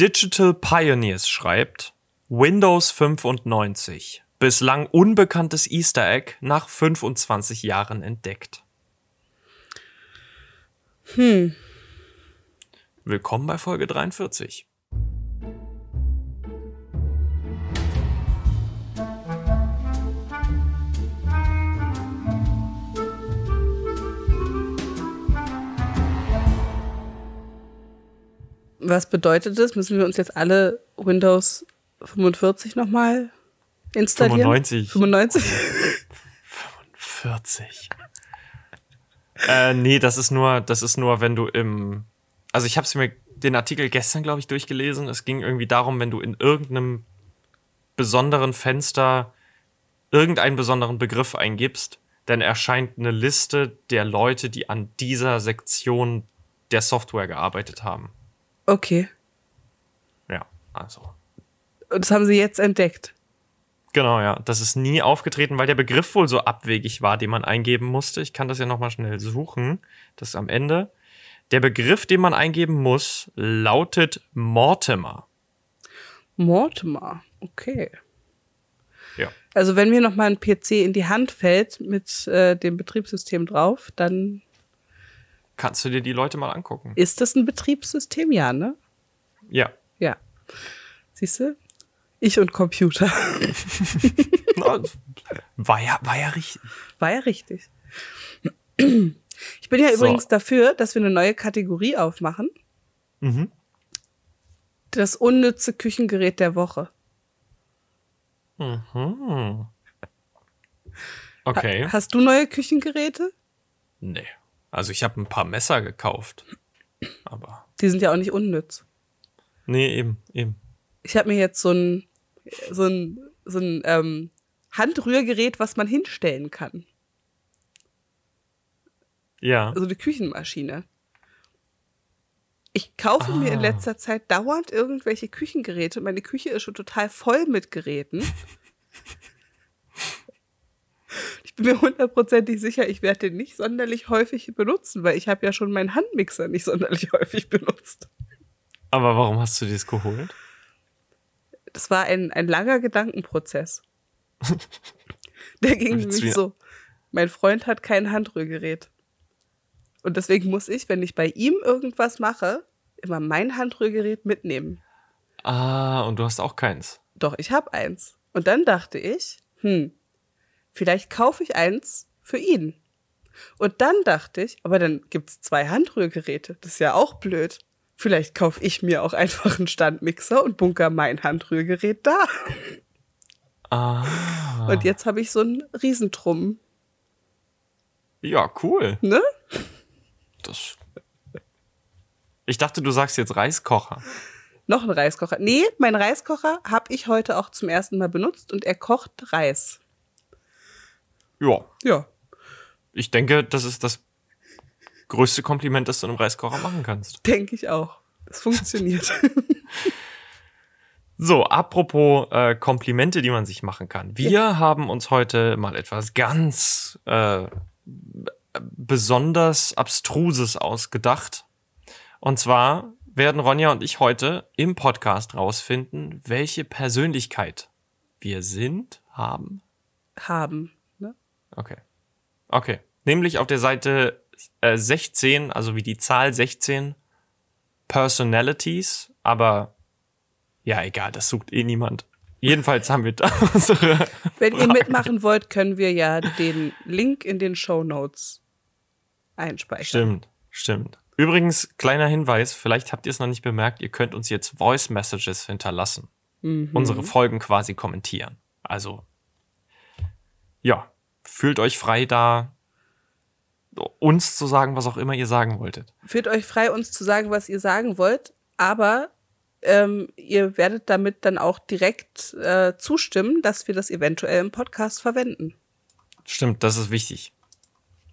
Digital Pioneers schreibt Windows 95. Bislang unbekanntes Easter Egg nach 25 Jahren entdeckt. Hm. Willkommen bei Folge 43. Was bedeutet das? Müssen wir uns jetzt alle Windows 45 nochmal installieren? 95. 95? 45. äh, nee, das ist nur, das ist nur, wenn du im. Also ich habe mir den Artikel gestern, glaube ich, durchgelesen. Es ging irgendwie darum, wenn du in irgendeinem besonderen Fenster irgendeinen besonderen Begriff eingibst, dann erscheint eine Liste der Leute, die an dieser Sektion der Software gearbeitet haben. Okay. Ja, also. Und das haben sie jetzt entdeckt. Genau, ja. Das ist nie aufgetreten, weil der Begriff wohl so abwegig war, den man eingeben musste. Ich kann das ja nochmal schnell suchen. Das ist am Ende. Der Begriff, den man eingeben muss, lautet Mortimer. Mortimer, okay. Ja. Also wenn mir nochmal ein PC in die Hand fällt mit äh, dem Betriebssystem drauf, dann Kannst du dir die Leute mal angucken? ist das ein Betriebssystem, ja, ne? Ja. Ja. Siehst du? Ich und Computer. War, ja war ja richtig. War ja richtig. Ich bin ja So. übrigens dafür, dass wir eine neue Kategorie aufmachen. Mhm. Das unnütze Küchengerät der Woche. Mhm. Okay. Hast du neue Küchengeräte? Nee. Also ich habe ein paar Messer gekauft. Aber. Die sind ja auch nicht unnütz. Nee, eben, eben. Ich habe mir jetzt so ein, so ein, so ein ähm, Handrührgerät, was man hinstellen kann. Ja. Also eine Küchenmaschine. Ich kaufe mir in Ah. letzter Zeit dauernd irgendwelche Küchengeräte. Meine Küche ist schon total voll mit Geräten. Ich bin mir hundertprozentig sicher, ich werde den nicht sonderlich häufig benutzen, weil ich habe ja schon meinen Handmixer nicht sonderlich häufig benutzt. Aber warum hast du das geholt? Das war ein, ein langer Gedankenprozess. Der ging nämlich so. Mein Freund hat kein Handrührgerät. Und deswegen muss ich, wenn ich bei ihm irgendwas mache, immer mein Handrührgerät mitnehmen. Ah, und du hast auch keins. Doch, ich habe eins. Und dann dachte ich, hm, vielleicht kaufe ich eins für ihn. Und dann dachte ich, aber dann gibt's zwei Handrührgeräte. Das ist ja auch blöd. Vielleicht kaufe ich mir auch einfach einen Standmixer und bunker mein Handrührgerät da. Ah. Und jetzt habe ich so einen Riesentrum, Ja, cool. ne? Das. Ich dachte, du sagst jetzt Reiskocher. Noch ein Reiskocher. Nee, mein Reiskocher habe ich heute auch zum ersten Mal benutzt und er kocht Reis. Ja. Ja. Ich denke, das ist das größte Kompliment, das du einem Reiskocher machen kannst. Denke ich auch. Das funktioniert. So, apropos äh, Komplimente, die man sich machen kann. Wir haben uns heute mal etwas ganz äh, besonders Abstruses ausgedacht. Und zwar werden Ronja und ich heute im Podcast rausfinden, welche Persönlichkeit wir sind, haben. Haben. Okay. Okay. Nämlich auf der Seite äh, 16, also wie die Zahl 16, Personalities, aber ja, egal, das sucht eh niemand. Jedenfalls haben wir da unsere. Wenn ihr Fragen. mitmachen wollt, können wir ja den Link in den Show Notes einspeichern. Stimmt, stimmt. Übrigens, kleiner Hinweis, vielleicht habt ihr es noch nicht bemerkt, ihr könnt uns jetzt Voice Messages hinterlassen. Mhm. Unsere Folgen quasi kommentieren. Also, ja, fühlt euch frei da, uns zu sagen, was auch immer ihr sagen wolltet. Fühlt euch frei, uns zu sagen, was ihr sagen wollt, aber ähm, ihr werdet damit dann auch direkt äh, zustimmen, dass wir das eventuell im Podcast verwenden. Stimmt, das ist wichtig.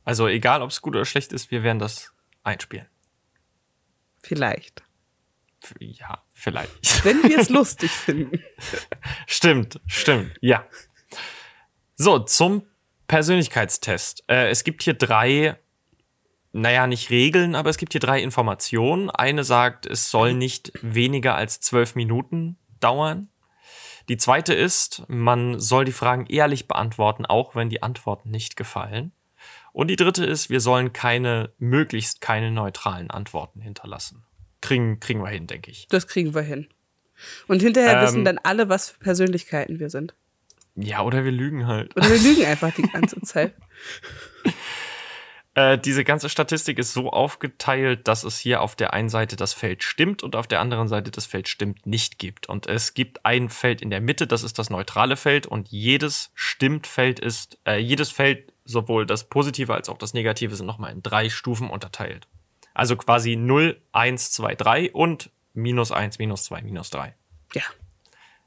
Also egal, ob es gut oder schlecht ist, wir werden das einspielen. Vielleicht. Ja, vielleicht. Wenn wir es lustig finden. stimmt, stimmt, ja. So, zum Persönlichkeitstest. Äh, es gibt hier drei naja, nicht Regeln, aber es gibt hier drei Informationen. Eine sagt, es soll nicht weniger als zwölf Minuten dauern. Die zweite ist, man soll die Fragen ehrlich beantworten, auch wenn die Antworten nicht gefallen. Und die dritte ist, wir sollen keine, möglichst keine neutralen Antworten hinterlassen. Kriegen, kriegen wir hin, denke ich. Das kriegen wir hin. Und hinterher Ähm. wissen dann alle, was für Persönlichkeiten wir sind. Ja, oder wir lügen halt. Oder wir lügen einfach die ganze Zeit. Äh, diese ganze Statistik ist so aufgeteilt, dass es hier auf der einen Seite das Feld stimmt und auf der anderen Seite das Feld stimmt nicht gibt. Und es gibt ein Feld in der Mitte, das ist das neutrale Feld und jedes Stimmt-Feld ist, äh, jedes Feld, sowohl das Positive als auch das Negative, sind nochmal in drei Stufen unterteilt. Also quasi 0, 1, 2, 3 und minus 1, minus 2, minus 3. Ja,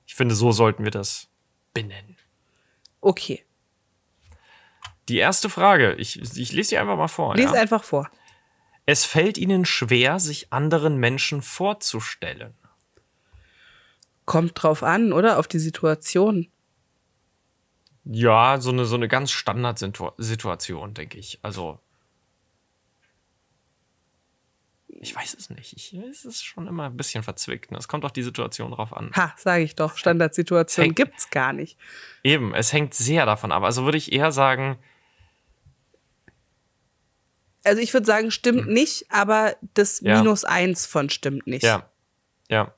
Ich finde, so sollten wir das benennen. Okay. Die erste Frage, ich, ich lese sie einfach mal vor. Lies ja? einfach vor. Es fällt ihnen schwer, sich anderen Menschen vorzustellen. Kommt drauf an, oder? Auf die Situation. Ja, so eine, so eine ganz Standardsituation, denke ich. Also. Ich weiß es nicht. Ich, es ist schon immer ein bisschen verzwickt. ne? Es kommt auf die Situation drauf an. Ha, sage ich doch. Standardsituation Hängt- gibt's gar nicht. Eben, es hängt sehr davon ab. Also würde ich eher sagen, Also ich würde sagen, stimmt nicht, aber das Hm. Ja. Minus eins von stimmt nicht. ja, ja.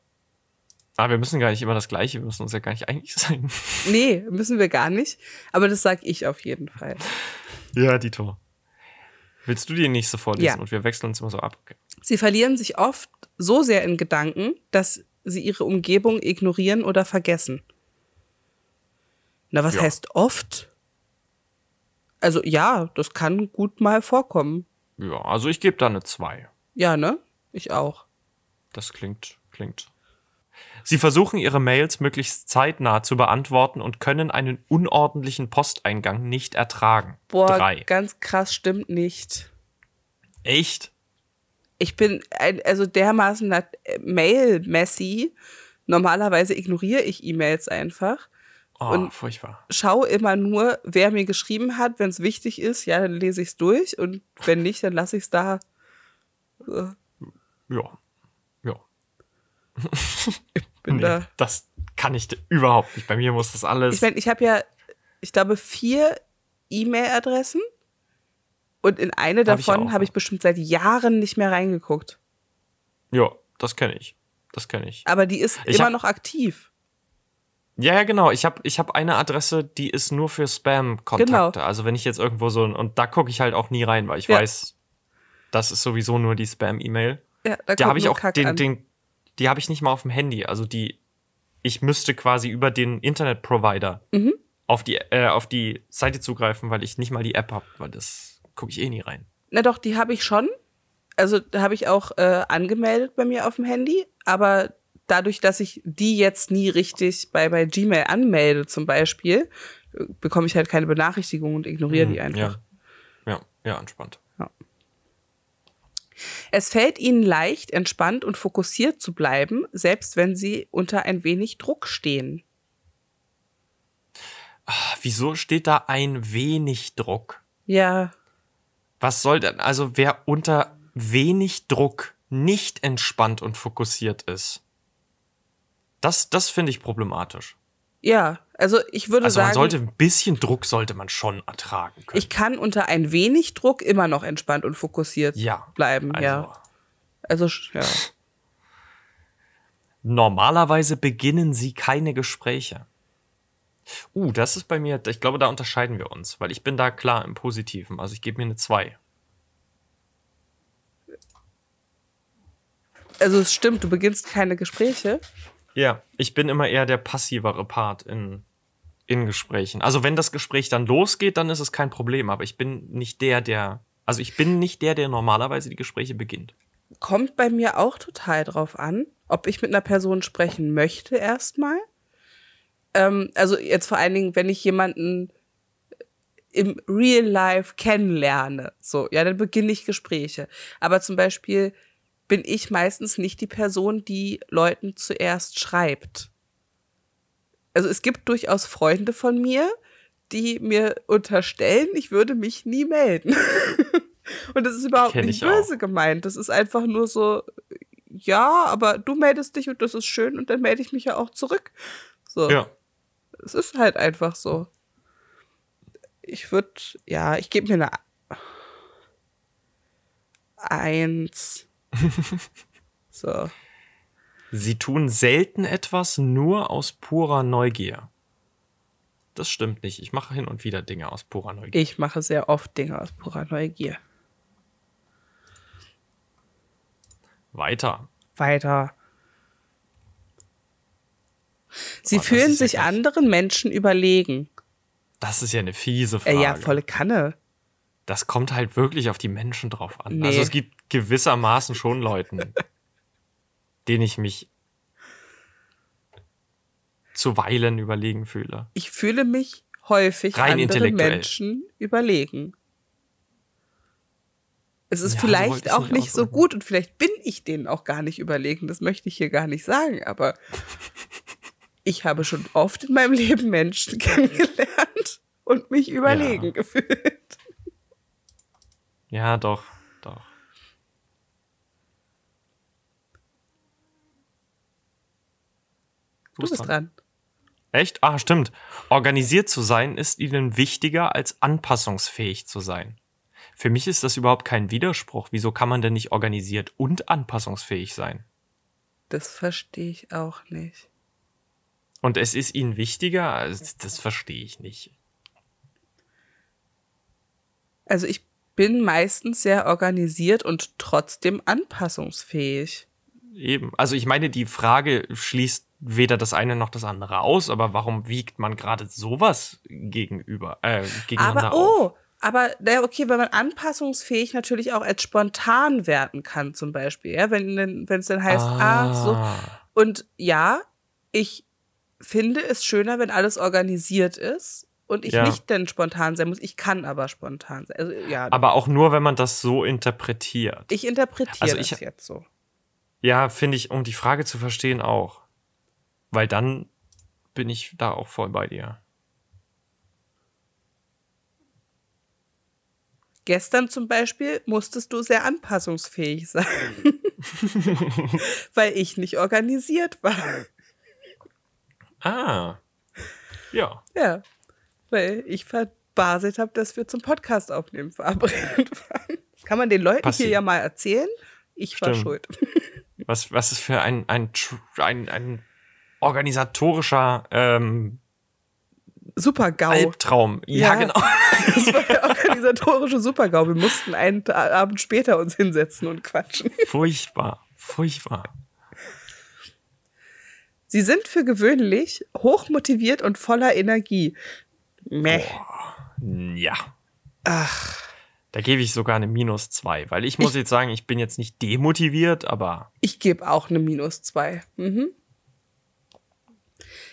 Aber wir müssen gar nicht immer das Gleiche, wir müssen uns ja gar nicht einig sein. Nee, müssen wir gar nicht. Aber das sag ich auf jeden Fall. Ja, Dito. Willst du die nächste vorlesen Ja. und wir wechseln uns immer so ab? Okay. Sie verlieren sich oft so sehr in Gedanken, dass sie ihre Umgebung ignorieren oder vergessen. Na, was Ja. heißt oft? Also ja, das kann gut mal vorkommen. Ja, also ich gebe da eine 2. Ja, ne? Ich auch. Das klingt, klingt. Sie versuchen ihre Mails möglichst zeitnah zu beantworten und können einen unordentlichen Posteingang nicht ertragen. Boah, Drei. ganz krass stimmt nicht. Echt? Ich bin ein, also dermaßen Mail-messy. Normalerweise ignoriere ich E-Mails einfach. Oh, Und- furchtbar. Schau immer nur, wer mir geschrieben hat. Wenn es wichtig ist, ja, dann lese ich es durch. Und wenn nicht, dann lasse ich es da. Ja. Ja. Bin Nee, da. das kann ich überhaupt nicht. Bei mir muss das alles. Ich meine, ich habe ja, ich glaube, vier E-Mail-Adressen. Und in eine Hab davon habe ich bestimmt seit Jahren nicht mehr reingeguckt. ja, das kenne ich. Das kenne ich. Aber die ist Ich immer hab- noch aktiv. Ja, ja, genau. Ich habe ich hab eine Adresse, die ist nur für Spam-Kontakte. Genau. Also wenn ich jetzt irgendwo so. Und da gucke ich halt auch nie rein, weil ich Ja. weiß, das ist sowieso nur die Spam-E-Mail. Ja, da Da habe ich auch den, den, die habe ich nicht mal auf dem Handy. Also die, ich müsste quasi über den Internetprovider Mhm. auf die, äh, auf die Seite zugreifen, weil ich nicht mal die App habe, weil das gucke ich eh nie rein. Na doch, die habe ich schon. Also da habe ich auch äh, angemeldet bei mir auf dem Handy. Aber dadurch, dass ich die jetzt nie richtig bei, bei Gmail anmelde zum Beispiel, äh, bekomme ich halt keine Benachrichtigung und ignoriere die einfach. Ja, ja, ja entspannt. Es fällt ihnen leicht, entspannt und fokussiert zu bleiben, selbst wenn sie unter ein wenig Druck stehen. Wieso steht da ein wenig Druck? Ja, Was soll denn, also wer unter wenig Druck nicht entspannt und fokussiert ist, das, das finde ich problematisch. Ja. Also ich würde Also man sagen, sollte ein bisschen Druck sollte man schon ertragen können. ich kann unter ein wenig Druck immer noch entspannt und fokussiert ja. bleiben. Also, Ja, also sch- ja. Normalerweise beginnen sie keine Gespräche. Uh, das ist bei mir, ich glaube, da unterscheiden wir uns, weil ich bin da klar im Positiven. Also ich gebe mir eine 2. Also es stimmt, du beginnst keine Gespräche. Ja, ich bin immer eher der passivere Part in, in Gesprächen. Also wenn das Gespräch dann losgeht, dann ist es kein Problem, aber ich bin nicht der, der, also ich bin nicht der, der normalerweise die Gespräche beginnt. Kommt bei mir auch total drauf an, ob ich mit einer Person sprechen möchte erstmal. Ähm, also jetzt vor allen Dingen, wenn ich jemanden im Real Life kennenlerne, so, ja, dann beginne ich Gespräche. Aber zum Beispiel bin ich meistens nicht die Person, die Leuten zuerst schreibt. Also es gibt durchaus Freunde von mir, die mir unterstellen, ich würde mich nie melden. Und das ist überhaupt nicht ich böse gemeint. Das ist einfach nur so, ja, aber du meldest dich und das ist schön und dann melde ich mich ja auch zurück. So. Ja. Es ist halt einfach so. Ich würde, ja, ich gebe mir eine Eins. so. Sie tun selten etwas nur aus purer Neugier. Das stimmt nicht. Ich mache hin und wieder Dinge aus purer Neugier. Ich mache sehr oft Dinge aus purer Neugier. Weiter. Weiter. Sie das fühlen ja sich gleich- anderen Menschen überlegen. Das ist ja eine fiese Äh, Frage. ja, volle Kanne. Das kommt halt wirklich auf die Menschen drauf an. Nee. Also es gibt gewissermaßen schon Leuten, denen ich mich zuweilen überlegen fühle. Ich fühle mich häufig Rein andere intellektuell. Menschen überlegen. Es ist Ja, vielleicht auch nicht nicht so gut und vielleicht bin ich denen auch gar nicht überlegen. Das möchte ich hier gar nicht sagen, aber ich habe schon oft in meinem Leben Menschen kennengelernt und mich überlegen Ja. gefühlt. Ja, doch, Du bist dran. Echt? Ah, stimmt. Organisiert zu sein ist ihnen wichtiger als anpassungsfähig zu sein. Für mich ist das überhaupt kein Widerspruch. Wieso kann man denn nicht organisiert und anpassungsfähig sein? Das verstehe ich auch nicht. Und es ist ihnen wichtiger? Das verstehe ich nicht. Also ich bin meistens sehr organisiert und trotzdem anpassungsfähig. Eben. Also ich meine, die Frage schließt weder das eine noch das andere aus, aber warum wiegt man gerade sowas gegenüber, äh, gegeneinander Aber auf? oh, aber na, okay, weil man anpassungsfähig natürlich auch als spontan werten kann, zum Beispiel, ja, wenn wenn es dann heißt, ah, so und ja, ich finde es schöner, wenn alles organisiert ist und ich Ja. nicht dann spontan sein muss. Ich kann aber spontan sein. Also ja, Aber auch nur, wenn man das so interpretiert. ich interpretiere Also das ich- jetzt so. Ja, finde ich, um die Frage zu verstehen, auch. Weil dann bin ich da auch voll bei dir. Gestern zum Beispiel musstest du sehr anpassungsfähig sein, weil ich nicht organisiert war. Ah. Ja. Ja, weil ich verbaselt habe, dass wir zum Podcast aufnehmen verabredet waren. Kann man den Leuten Passiert. hier ja mal erzählen. Ich war Stimmt. schuld. Was, was ist für ein, ein, ein, ein organisatorischer ähm, Super GAU. Albtraum. Ja, Ja. genau. Das war der organisatorische Super-GAU. Wir mussten einen Abend später uns hinsetzen und quatschen. Furchtbar. Furchtbar. Sie sind für gewöhnlich hochmotiviert und voller Energie. Meh. Ja. Ach, Da gebe ich sogar eine Minus zwei, weil ich muss jetzt sagen, ich bin jetzt nicht demotiviert, aber ich gebe auch eine Minus zwei. Mhm.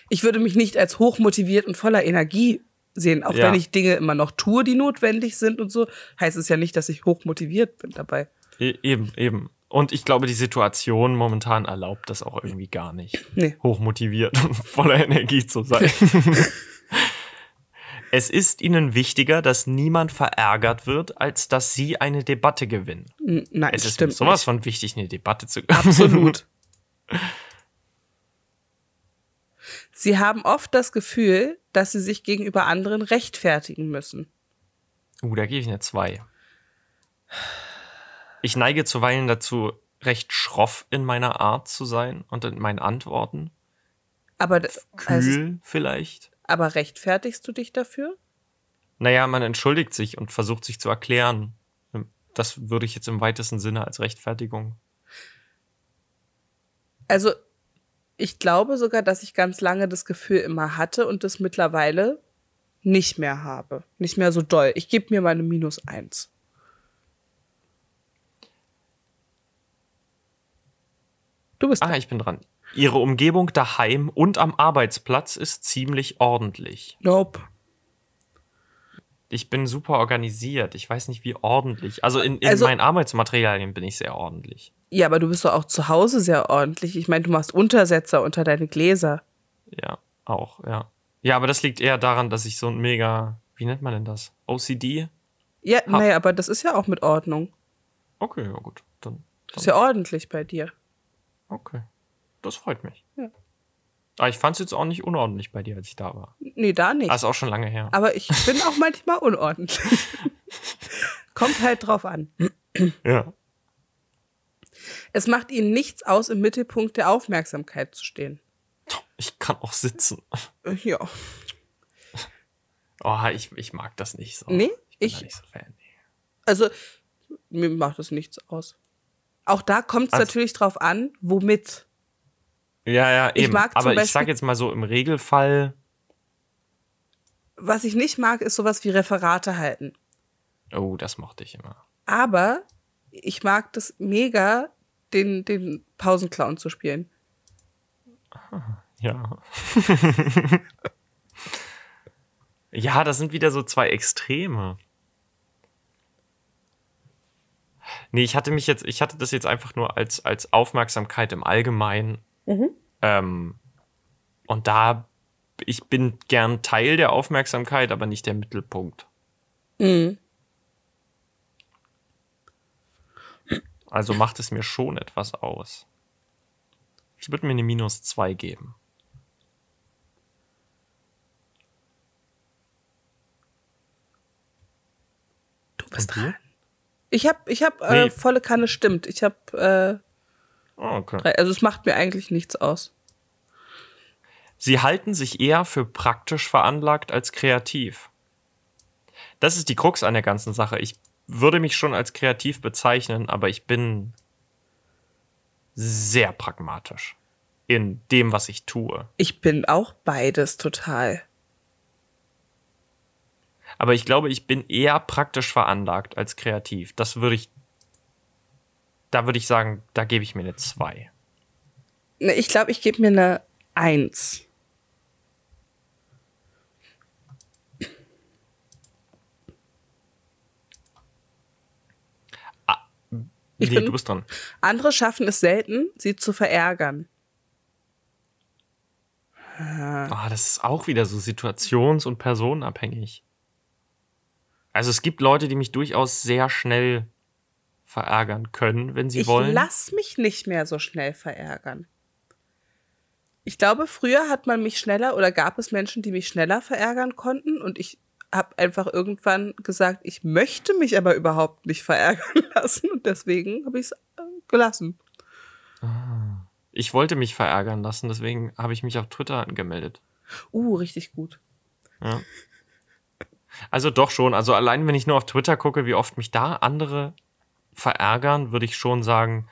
Ich würde mich nicht als hochmotiviert und voller Energie sehen, auch Ja. wenn ich Dinge immer noch tue, die notwendig sind und so, heißt es ja nicht, dass ich hochmotiviert bin dabei. e eben, eben. Und ich glaube, die Situation momentan erlaubt das auch irgendwie gar nicht. Nee. Hochmotiviert und voller Energie zu sein. es ist ihnen wichtiger, dass niemand verärgert wird, als dass sie eine Debatte gewinnen. Nein, Es ist stimmt. mir sowas nicht. von wichtig, eine Debatte zu gewinnen. Absolut. Sie haben oft das Gefühl, dass sie sich gegenüber anderen rechtfertigen müssen. Uh, da gebe ich eine 2. Ich neige zuweilen dazu, recht schroff in meiner Art zu sein und in meinen Antworten. Aber, das- also, Kühl vielleicht. Aber rechtfertigst du dich dafür? Naja, man entschuldigt sich und versucht sich zu erklären. Das würde ich jetzt im weitesten Sinne als Rechtfertigung. Also, ich glaube sogar, dass ich ganz lange das Gefühl immer hatte und das mittlerweile nicht mehr habe. Nicht mehr so doll. Ich gebe mir mal eine Minus eins. Du bist Ah, ich bin dran. Ihre Umgebung daheim und am Arbeitsplatz ist ziemlich ordentlich. Nope. Ich bin super organisiert. Ich weiß nicht, wie ordentlich. Also in, in Also- meinen Arbeitsmaterialien bin ich sehr ordentlich. Ja, aber du bist doch auch zu Hause sehr ordentlich. Ich meine, du machst Untersetzer unter deine Gläser. Ja, auch, ja. Ja, aber das liegt eher daran, dass ich so ein mega, wie nennt man denn das? OCD? Ja, Ha. nee, aber das ist ja auch mit Ordnung. Okay, ja gut. Dann, Das ist ja ordentlich bei dir. okay. Das freut mich. Ja. Aber ich fand es jetzt auch nicht unordentlich bei dir, als ich da war. Nee, da nicht. Ah, ist auch schon lange her. Aber ich bin auch manchmal unordentlich. Kommt halt drauf an. Ja. Es macht ihnen nichts aus, im Mittelpunkt der Aufmerksamkeit zu stehen. Ich kann auch sitzen. Ja. Oh, ich, ich mag das nicht so. Nee, ich bin ich- nicht so Fan. Also, mir macht das nichts aus. Auch da kommt es Also- natürlich drauf an, womit. Ja, ja, Ich eben. Aber ich Beispiel- sag jetzt mal so im Regelfall. Was ich nicht mag, ist sowas wie Referate halten. Oh, das mochte ich immer. Aber ich mag das mega, den, den Pausenclown zu spielen. Ja. ja, das sind wieder so zwei Extreme. Nee, ich hatte mich jetzt, ich hatte das jetzt einfach nur als, als Aufmerksamkeit im Allgemeinen. Ähm, und da, ich bin gern Teil der Aufmerksamkeit, aber nicht der Mittelpunkt. Mhm. Also macht es mir schon etwas aus. Ich würde mir eine Minus 2 geben. Du bist dran. Ich habe ich hab, äh, Nee. volle Kanne stimmt. Ich habe, Oh, okay. also es macht mir eigentlich nichts aus. Sie halten sich eher für praktisch veranlagt als kreativ. Das ist die Krux an der ganzen Sache. Ich würde mich schon als kreativ bezeichnen, aber ich bin sehr pragmatisch in dem, was ich tue. Ich bin auch beides total. Aber ich glaube, ich bin eher praktisch veranlagt als kreativ. Das würde ich. Da würde ich sagen, da gebe ich mir eine 2. Ne, Ich glaube, ich gebe mir eine Eins. Ich Nee, bin- du bist dran. Andere schaffen es selten, sie zu verärgern. Ah, das ist auch wieder so situations- und personenabhängig. Also es gibt Leute, die mich durchaus sehr schnell verärgern können, wenn sie ich wollen. lass mich nicht mehr so schnell verärgern. Ich glaube, früher hat man mich schneller oder gab es Menschen, die mich schneller verärgern konnten und ich habe einfach irgendwann gesagt, ich möchte mich aber überhaupt nicht verärgern lassen und deswegen habe ich es gelassen. Ich wollte mich verärgern lassen, deswegen habe ich mich auf Twitter angemeldet. Uh, richtig gut. Ja. Also doch schon. Also allein wenn ich nur auf Twitter gucke, wie oft mich da andere verärgern, würde ich schon sagen,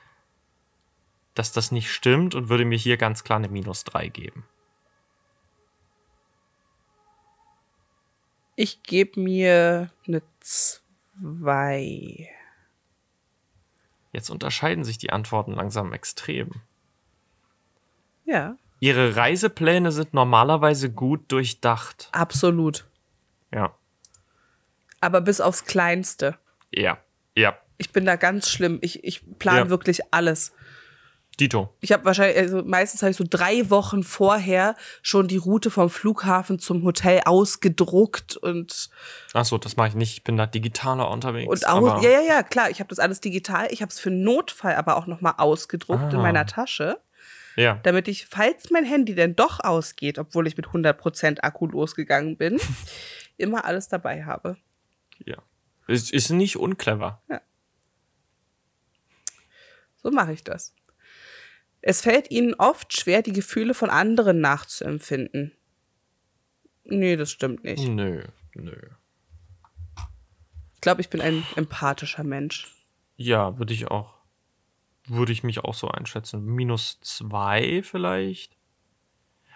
dass das nicht stimmt und würde mir hier ganz klar eine Minus 3 geben. Ich gebe mir eine zwei. Jetzt unterscheiden sich die Antworten langsam extrem. Ja, Ihre Reisepläne sind normalerweise gut durchdacht. absolut. Ja. Aber bis aufs Kleinste. Ja. Ja. Ich bin da ganz schlimm. Ich, ich plane Ja. wirklich alles. Dito. Ich habe wahrscheinlich, also meistens habe ich so drei Wochen vorher schon die Route vom Flughafen zum Hotel ausgedruckt und, Achso, das mache ich nicht. Ich bin da digitaler unterwegs. und aus, ja, ja, ja, klar, ich habe das alles digital. Ich habe es für Notfall aber auch nochmal ausgedruckt in Ah. meiner Tasche, ja. damit ich, falls mein Handy denn doch ausgeht, obwohl ich mit 100% Akku losgegangen bin, immer alles dabei habe. ja. Ist, ist nicht unclever. So mache ich das. Es fällt ihnen oft schwer, die Gefühle von anderen nachzuempfinden. Nee, das stimmt nicht. Nö, nö. Ich glaube, ich bin ein empathischer Mensch. Ja, würde ich auch. Würde ich mich auch so einschätzen. Minus zwei vielleicht.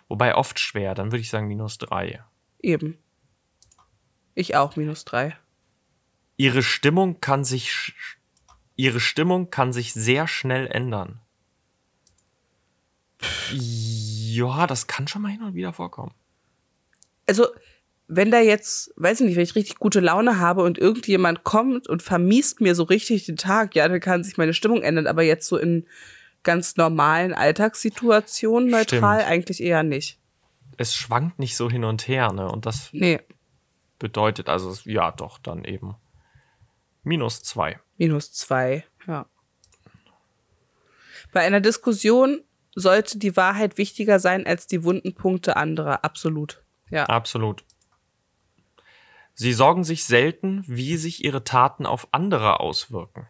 Wobei oft schwer, dann würde ich sagen minus drei. Eben. Ich auch, minus drei. Ihre Stimmung kann sich. Ihre Stimmung kann sich sehr schnell ändern. Ja, das kann schon mal hin und wieder vorkommen. Also, wenn da jetzt, weiß ich nicht, wenn ich richtig gute Laune habe und irgendjemand kommt und vermiest mir so richtig den Tag, ja, dann kann sich meine Stimmung ändern. Aber jetzt so in ganz normalen Alltagssituationen neutral Stimmt. eigentlich eher nicht. Es schwankt nicht so hin und her, ne? Und das Nee. bedeutet, also ja, doch, dann eben Minus zwei. Minus zwei, ja. Bei einer Diskussion sollte die Wahrheit wichtiger sein als die wunden Punkte anderer. Absolut. Ja. Absolut. Sie sorgen sich selten, wie sich ihre Taten auf andere auswirken.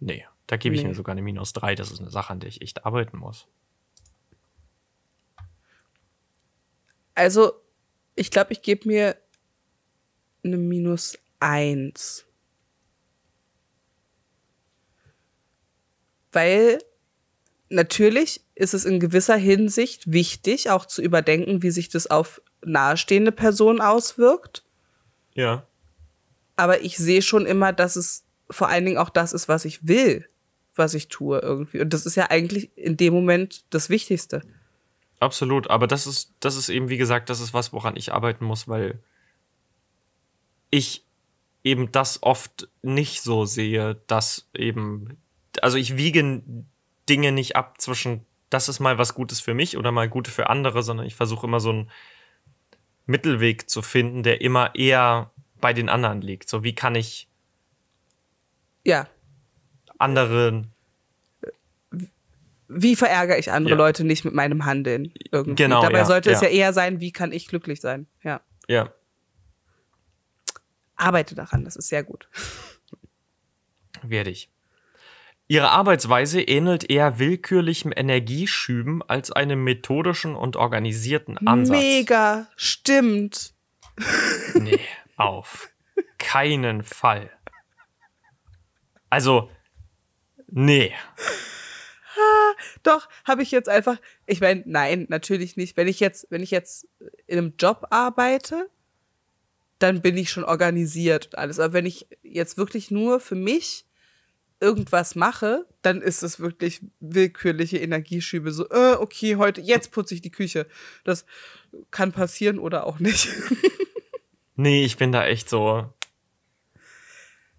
Nee, da gebe ich Nee. mir sogar eine Minus drei. Das ist eine Sache, an der ich echt arbeiten muss. Also, ich glaube, ich gebe mir eine Minus eins. Weil natürlich ist es in gewisser Hinsicht wichtig, auch zu überdenken, wie sich das auf nahestehende Personen auswirkt. Ja. Aber ich sehe schon immer, dass es vor allen Dingen auch das ist, was ich will, was ich tue irgendwie. Und das ist ja eigentlich in dem Moment das Wichtigste. Absolut, aber das ist, das ist eben, wie gesagt, das ist was, woran ich arbeiten muss, weil ich eben das oft nicht so sehe, dass eben, also ich wiege Dinge nicht ab zwischen, das ist mal was Gutes für mich oder mal Gute für andere, sondern ich versuche immer so einen Mittelweg zu finden, der immer eher bei den anderen liegt. So, wie kann ich Ja, anderen wie verärgere ich andere Ja. Leute nicht mit meinem Handeln irgendwie. Genau, Dabei ja, sollte es ja. ja eher sein, wie kann ich glücklich sein. Ja. ja, Arbeite daran, das ist sehr gut. werde ich. Ihre Arbeitsweise ähnelt eher willkürlichem Energieschüben als einem methodischen und organisierten Ansatz. Mega, stimmt. Nee, auf keinen Fall. Also, nee. Doch, habe ich jetzt einfach, ich meine, nein, natürlich nicht. Wenn ich jetzt, wenn ich jetzt in einem Job arbeite, dann bin ich schon organisiert und alles. Aber wenn ich jetzt wirklich nur für mich irgendwas mache, dann ist es wirklich willkürliche Energieschübe. So, äh, okay, heute, jetzt putze ich die Küche. Das kann passieren oder auch nicht. Nee, ich bin da echt so.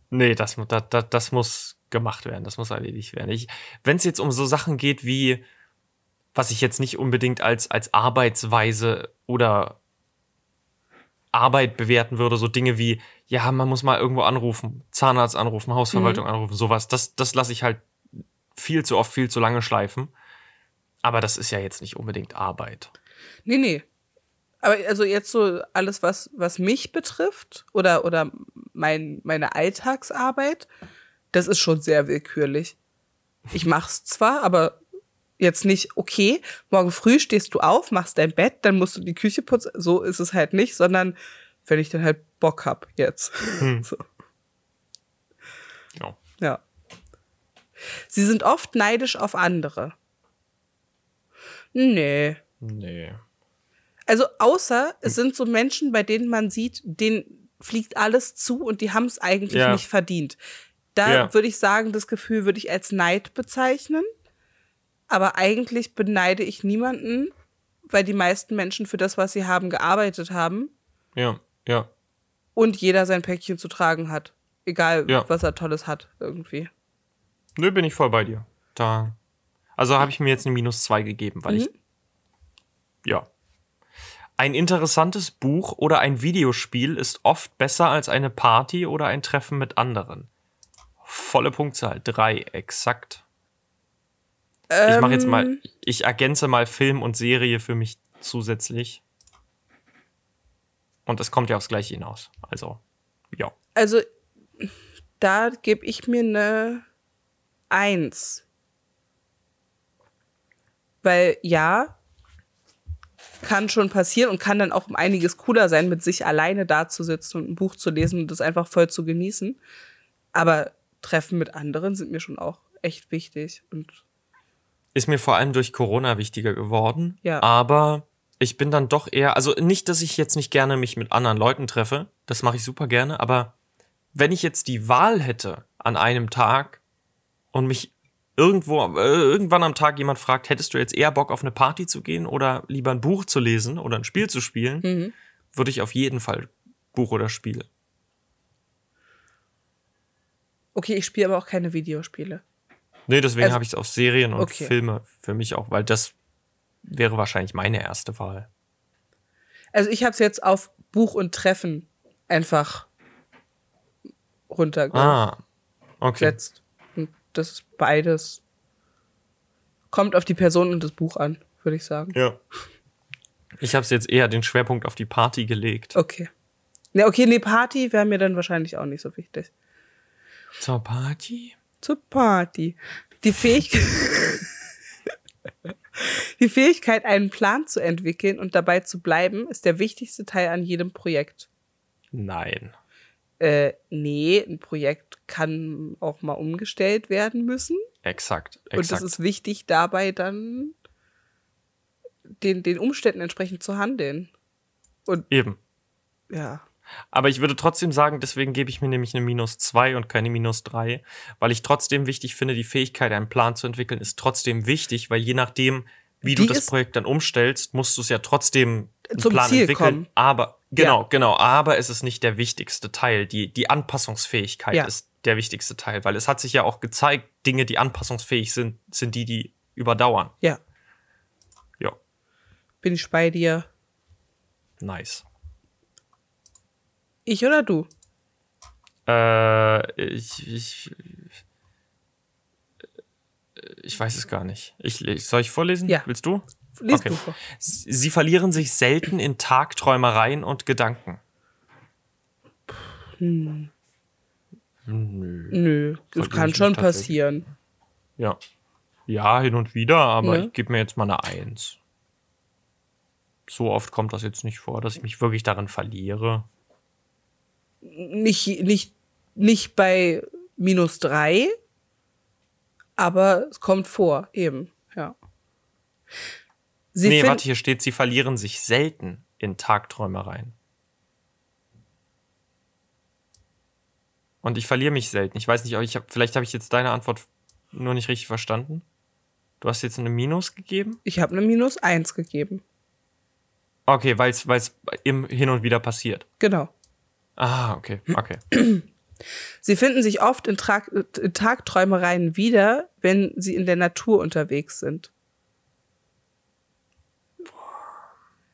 Nee, das, das, das, das muss gemacht werden, das muss erledigt werden. Wenn es jetzt um so Sachen geht wie, was ich jetzt nicht unbedingt als, als Arbeitsweise oder Arbeit bewerten würde, so Dinge wie, ja, man muss mal irgendwo anrufen, Zahnarzt anrufen, Hausverwaltung anrufen, sowas, das, das lasse ich halt viel zu oft, viel zu lange schleifen. Aber das ist ja jetzt nicht unbedingt Arbeit. Nee, nee. Aber also jetzt so alles, was, was mich betrifft oder, oder mein, meine Alltagsarbeit, das ist schon sehr willkürlich. Ich mach's zwar, aber jetzt nicht, okay, morgen früh stehst du auf, machst dein Bett, dann musst du die Küche putzen. So ist es halt nicht, sondern wenn ich dann halt Bock hab jetzt. So, Ja. ja. Sie sind oft neidisch auf andere. Nee. Nee. Also außer es sind so Menschen, bei denen man sieht, denen fliegt alles zu und die haben es eigentlich Ja. nicht verdient. Da Ja. würde ich sagen, das Gefühl würde ich als Neid bezeichnen. Aber eigentlich beneide ich niemanden, weil die meisten Menschen für das, was sie haben, gearbeitet haben Ja, ja. und jeder sein Päckchen zu tragen hat. Egal, Ja. was er Tolles hat, irgendwie. Nö, bin ich voll bei dir. Da. Also habe ich mir jetzt eine Minus 2 gegeben, weil ich. Ja. Ein interessantes Buch oder ein Videospiel ist oft besser als eine Party oder ein Treffen mit anderen. Volle Punktzahl. Drei, exakt. ich mache jetzt mal. Ich ergänze mal Film und Serie für mich zusätzlich. Und es kommt ja aufs Gleiche hinaus. Also, ja. Also, da gebe ich mir eine Eins. Weil ja, kann schon passieren und kann dann auch um einiges cooler sein, mit sich alleine dazusitzen und ein Buch zu lesen und das einfach voll zu genießen. Aber Treffen mit anderen sind mir schon auch echt wichtig. Und ist mir vor allem durch Corona wichtiger geworden. Ja. Aber ich bin dann doch eher, also nicht, dass ich jetzt nicht gerne mich mit anderen Leuten treffe, das mache ich super gerne, aber wenn ich jetzt die Wahl hätte an einem Tag und mich irgendwo, äh, irgendwann am Tag jemand fragt, hättest du jetzt eher Bock auf eine Party zu gehen oder lieber ein Buch zu lesen oder ein Spiel zu spielen, würde ich auf jeden Fall Buch oder Spiel. okay, ich spiele aber auch keine Videospiele. Nee, deswegen Also- habe ich es auf Serien und Okay. Filme für mich auch, weil das wäre wahrscheinlich meine erste Wahl. Also ich habe es jetzt auf Buch und Treffen einfach runtergesetzt. Ah, okay. Und das ist beides. Kommt auf die Person und das Buch an, würde ich sagen. Ja. Ich habe jetzt eher den Schwerpunkt auf die Party gelegt. Okay. Ne, okay, nee, Party wäre mir dann wahrscheinlich auch nicht so wichtig. Zur Party? Zur Party. Die Fähigkeit. Die Fähigkeit, einen Plan zu entwickeln und dabei zu bleiben, ist der wichtigste Teil an jedem Projekt. Nein. Äh, nee, ein Projekt kann auch mal umgestellt werden müssen. Exakt, exakt. Und es ist wichtig, dabei dann den, den Umständen entsprechend zu handeln. Und Eben. ja. Aber ich würde trotzdem sagen, deswegen gebe ich mir nämlich eine Minus 2 und keine Minus 3, weil ich trotzdem wichtig finde, die Fähigkeit, einen Plan zu entwickeln, ist trotzdem wichtig, weil je nachdem, wie Die du das Projekt dann umstellst, musst du es ja trotzdem einen Zum Plan Ziel entwickeln. kommen. Aber, genau, Ja. genau, aber es ist nicht der wichtigste Teil. Die, die Anpassungsfähigkeit Ja. ist der wichtigste Teil, weil es hat sich ja auch gezeigt, Dinge, die anpassungsfähig sind, sind die, die überdauern. Ja. Ja, Bin ich bei dir. nice. Ich oder du? Äh, ich, ich, ich weiß es gar nicht. Ich, soll ich vorlesen? Ja. Willst du? Lies Okay. du vor. Sie verlieren sich selten in Tagträumereien und Gedanken. Nö. Nö, das kann schon passieren. Ja. Ja, hin und wieder, aber Ne? ich gebe mir jetzt mal eine Eins. So oft kommt das jetzt nicht vor, dass ich mich wirklich darin verliere. Nicht, nicht, nicht bei minus drei, aber es kommt vor, eben, ja. Sie nee, warte, hier steht, sie verlieren sich selten in Tagträumereien. Und ich verliere mich selten. Ich weiß nicht, aber ich hab, vielleicht habe ich jetzt deine Antwort nur nicht richtig verstanden. Du hast jetzt eine Minus gegeben? Ich habe eine minus eins gegeben. Okay, weil es im hin und wieder passiert. Genau. Ah, okay, okay. Sie finden sich oft in, Tra in Tagträumereien wieder, wenn sie in der Natur unterwegs sind.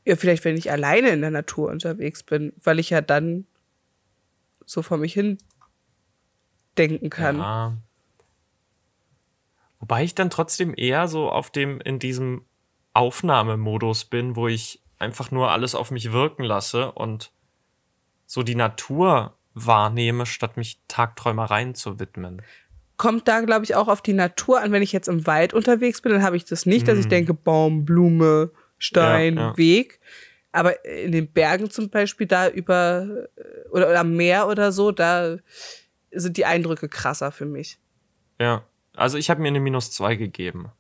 Ja, vielleicht, wenn ich alleine in der Natur unterwegs bin, weil ich ja dann so vor mich hin denken kann. Ja. Wobei ich dann trotzdem eher so auf dem, in diesem Aufnahmemodus bin, wo ich einfach nur alles auf mich wirken lasse und so die Natur wahrnehme, statt mich Tagträumereien zu widmen. Kommt da, glaube ich, auch auf die Natur an. Wenn ich jetzt im Wald unterwegs bin, dann habe ich das nicht, dass ich denke, Baum, Blume, Stein, Mhm. Ja, ja. Weg. Aber in den Bergen zum Beispiel, da über äh, oder, oder am Meer oder so, da sind die Eindrücke krasser für mich. Ja. Also ich habe mir eine Minus 2 gegeben.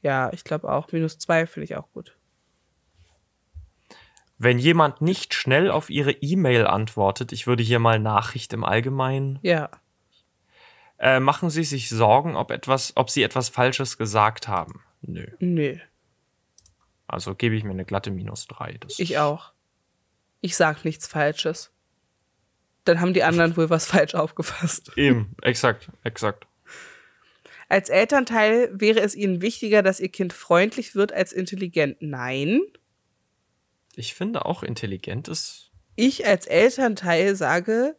Ja, ich glaube auch. Minus zwei finde ich auch gut. Wenn jemand nicht schnell auf ihre E-Mail antwortet, ich würde hier mal Nachricht im Allgemeinen, Ja. äh, machen sie sich Sorgen, ob etwas, ob sie etwas Falsches gesagt haben. Nö. Nö. Also gebe ich mir eine glatte Minus 3. Das Ich auch. Ich sag nichts Falsches. Dann haben die anderen wohl was falsch aufgefasst. Eben, exakt, exakt. Als Elternteil wäre es ihnen wichtiger, dass ihr Kind freundlich wird als intelligent. Nein. Ich finde auch intelligent ist. Ich als Elternteil sage,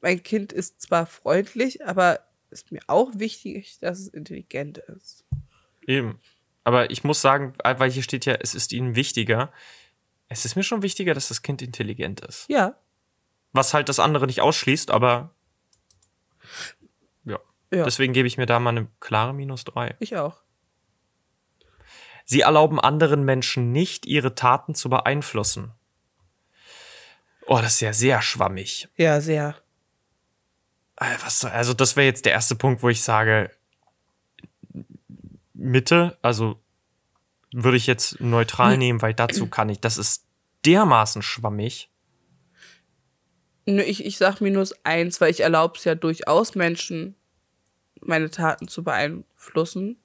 mein Kind ist zwar freundlich, aber ist mir auch wichtig, dass es intelligent ist. Eben. Aber ich muss sagen, weil hier steht ja, es ist ihnen wichtiger. Es ist mir schon wichtiger, dass das Kind intelligent ist. Ja. Was halt das andere nicht ausschließt, aber. Ja. Ja. Deswegen gebe ich mir da mal eine klare Minus 3. Ich auch. Sie erlauben anderen Menschen nicht, ihre Taten zu beeinflussen. Oh, das ist ja sehr schwammig. Ja, sehr. Äh, Was, also, das wäre jetzt der erste Punkt, wo ich sage, Mitte, also würde ich jetzt neutral nehmen, weil dazu kann ich, das ist dermaßen schwammig. Nö, ich, ich sag minus eins, weil ich erlaube es ja durchaus Menschen, meine Taten zu beeinflussen.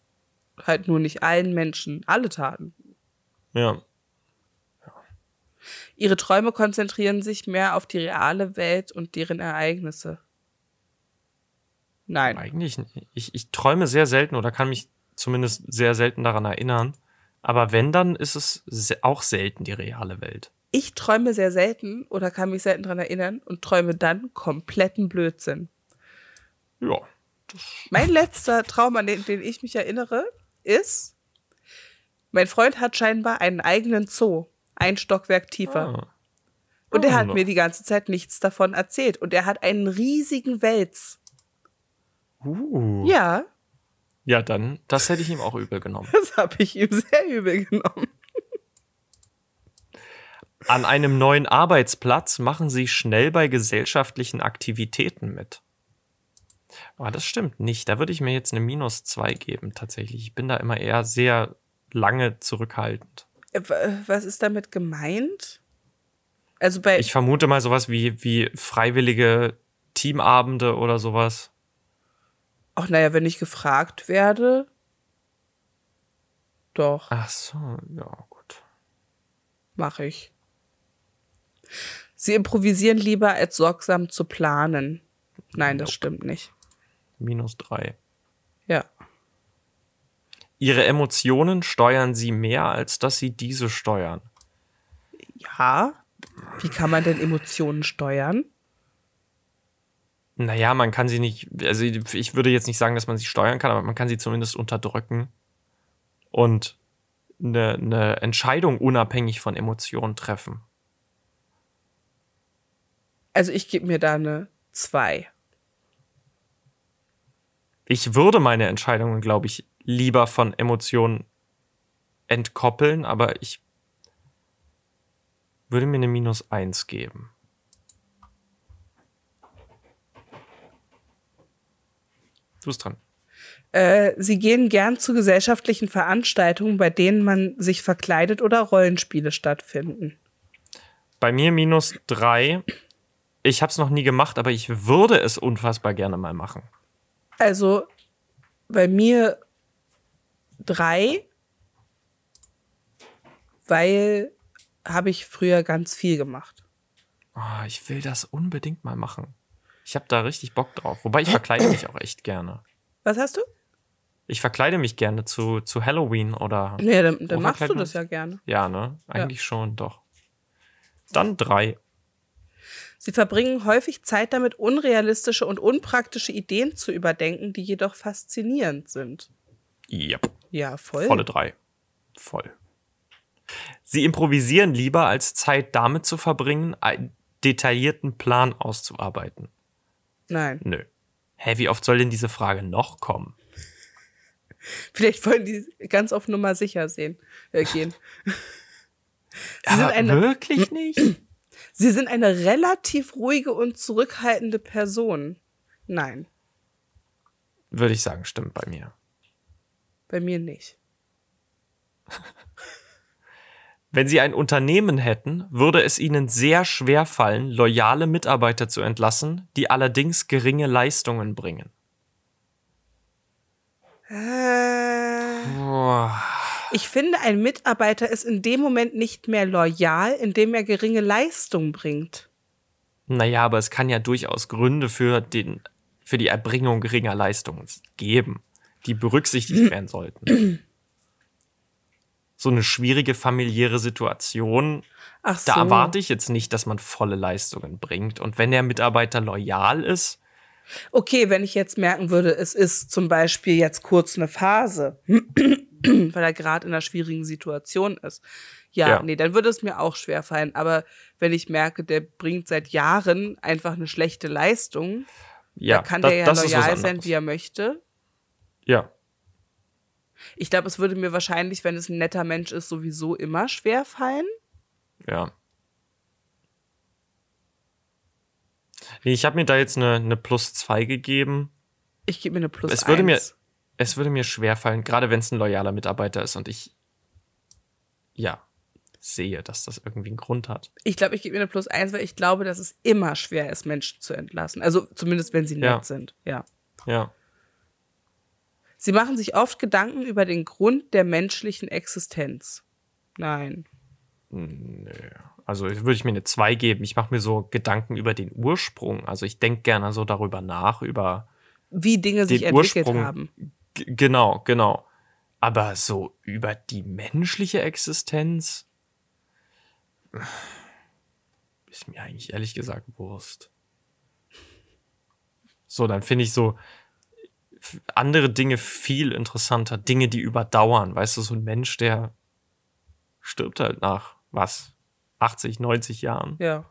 Halt nur nicht allen Menschen, alle Taten. Ja. Ihre Träume konzentrieren sich mehr auf die reale Welt und deren Ereignisse. Nein. Eigentlich, nicht. ich, ich träume sehr selten oder kann mich zumindest sehr selten daran erinnern. Aber wenn, dann ist es auch selten die reale Welt. Ich träume sehr selten oder kann mich selten dran erinnern und träume dann kompletten Blödsinn. Ja. Mein letzter Traum, an den, den ich mich erinnere, ist, mein Freund hat scheinbar einen eigenen Zoo, ein Stockwerk tiefer. Ah. Und er Ah, hat mir die ganze Zeit nichts davon erzählt. Und er hat einen riesigen Wels. Uh. Ja, Ja, dann, das hätte ich ihm auch übel genommen. das habe ich ihm sehr übel genommen. An einem neuen Arbeitsplatz machen Sie schnell bei gesellschaftlichen Aktivitäten mit. Aber das stimmt nicht. Da würde ich mir jetzt eine Minus 2 geben, tatsächlich. Ich bin da immer eher sehr lange zurückhaltend. Äh, Was ist damit gemeint? Also bei Ich vermute mal sowas wie, wie freiwillige Teamabende oder sowas. Ach, naja, wenn ich gefragt werde. Doch, Ach so, ja, gut. mache ich. Sie improvisieren lieber, als sorgsam zu planen. Nein, das Nope. stimmt nicht. Minus 3. Ja. Ihre Emotionen steuern Sie mehr, als dass Sie diese steuern. Ja. Wie kann man denn Emotionen steuern? Naja, man kann sie nicht, also ich würde jetzt nicht sagen, dass man sie steuern kann, aber man kann sie zumindest unterdrücken und eine, eine Entscheidung unabhängig von Emotionen treffen. Also ich gebe mir da eine 2. Ich würde meine Entscheidungen, glaube ich, lieber von Emotionen entkoppeln, aber ich würde mir eine Minus 1 geben. Du bist dran. Äh, sie gehen gern zu gesellschaftlichen Veranstaltungen, bei denen man sich verkleidet oder Rollenspiele stattfinden. Bei mir minus 3. Ich habe es noch nie gemacht, aber ich würde es unfassbar gerne mal machen. Also bei mir drei, weil habe ich früher ganz viel gemacht. Oh, ich will das unbedingt mal machen. Ich habe da richtig Bock drauf. Wobei ich verkleide mich auch echt gerne. Was hast du? Ich verkleide mich gerne zu, zu Halloween oder. Nee, dann, dann machst du das ja gerne. Ja, ne? Eigentlich schon, doch. Dann drei. Sie verbringen häufig Zeit damit, unrealistische und unpraktische Ideen zu überdenken, die jedoch faszinierend sind. Yep. Ja, voll. Volle drei. Voll. Sie improvisieren lieber, als Zeit damit zu verbringen, einen detaillierten Plan auszuarbeiten. Nein. Nö. Hä, wie oft soll denn diese Frage noch kommen? Vielleicht wollen die ganz auf Nummer sicher sehen, äh, gehen. Sie eine- wirklich nicht? Sie sind eine relativ ruhige und zurückhaltende Person. Nein, Würde ich sagen, stimmt bei mir. bei mir nicht. Wenn Sie ein Unternehmen hätten, würde es Ihnen sehr schwer fallen, loyale Mitarbeiter zu entlassen, die allerdings geringe Leistungen bringen. Äh, Boah. Ich finde, ein Mitarbeiter ist in dem Moment nicht mehr loyal, indem er geringe Leistung bringt. Naja, aber es kann ja durchaus Gründe für, den, für die Erbringung geringer Leistungen geben, die berücksichtigt werden sollten. So eine schwierige familiäre Situation, Ach so. da erwarte ich jetzt nicht, dass man volle Leistungen bringt. Und wenn der Mitarbeiter loyal ist, Okay, wenn ich jetzt merken würde, es ist zum Beispiel jetzt kurz eine Phase, weil er gerade in einer schwierigen Situation ist. Ja, Ja. nee, dann würde es mir auch schwer fallen. Aber wenn ich merke, der bringt seit Jahren einfach eine schlechte Leistung, ja, da kann das- der ja loyal sein, wie er möchte. Ja, Ich glaube, es würde mir wahrscheinlich, wenn es ein netter Mensch ist, sowieso immer schwer fallen. ja. Nee, Ich habe mir da jetzt eine, eine Plus 2 gegeben. Ich gebe mir eine Plus Es würde mir- eins. Es würde mir schwerfallen, gerade wenn es ein loyaler Mitarbeiter ist und ich ja sehe, dass das irgendwie einen Grund hat. Ich glaube, ich gebe mir eine Plus eins, weil ich glaube, dass es immer schwer ist, Menschen zu entlassen. Also zumindest, wenn sie nett Ja. sind. Ja. Ja. Sie machen sich oft Gedanken über den Grund der menschlichen Existenz. Nein. Nö. Also würde ich mir eine 2 geben. Ich mache mir so Gedanken über den Ursprung. Also ich denke gerne so darüber nach, über Wie Dinge sich entwickelt Ursprung. haben. Genau, genau. Aber so über die menschliche Existenz. ist mir eigentlich ehrlich gesagt Wurst. So, dann finde ich so andere Dinge viel interessanter. Dinge, die überdauern. Weißt du, so ein Mensch, der stirbt halt nach was? 80, 90 Jahren. Ja.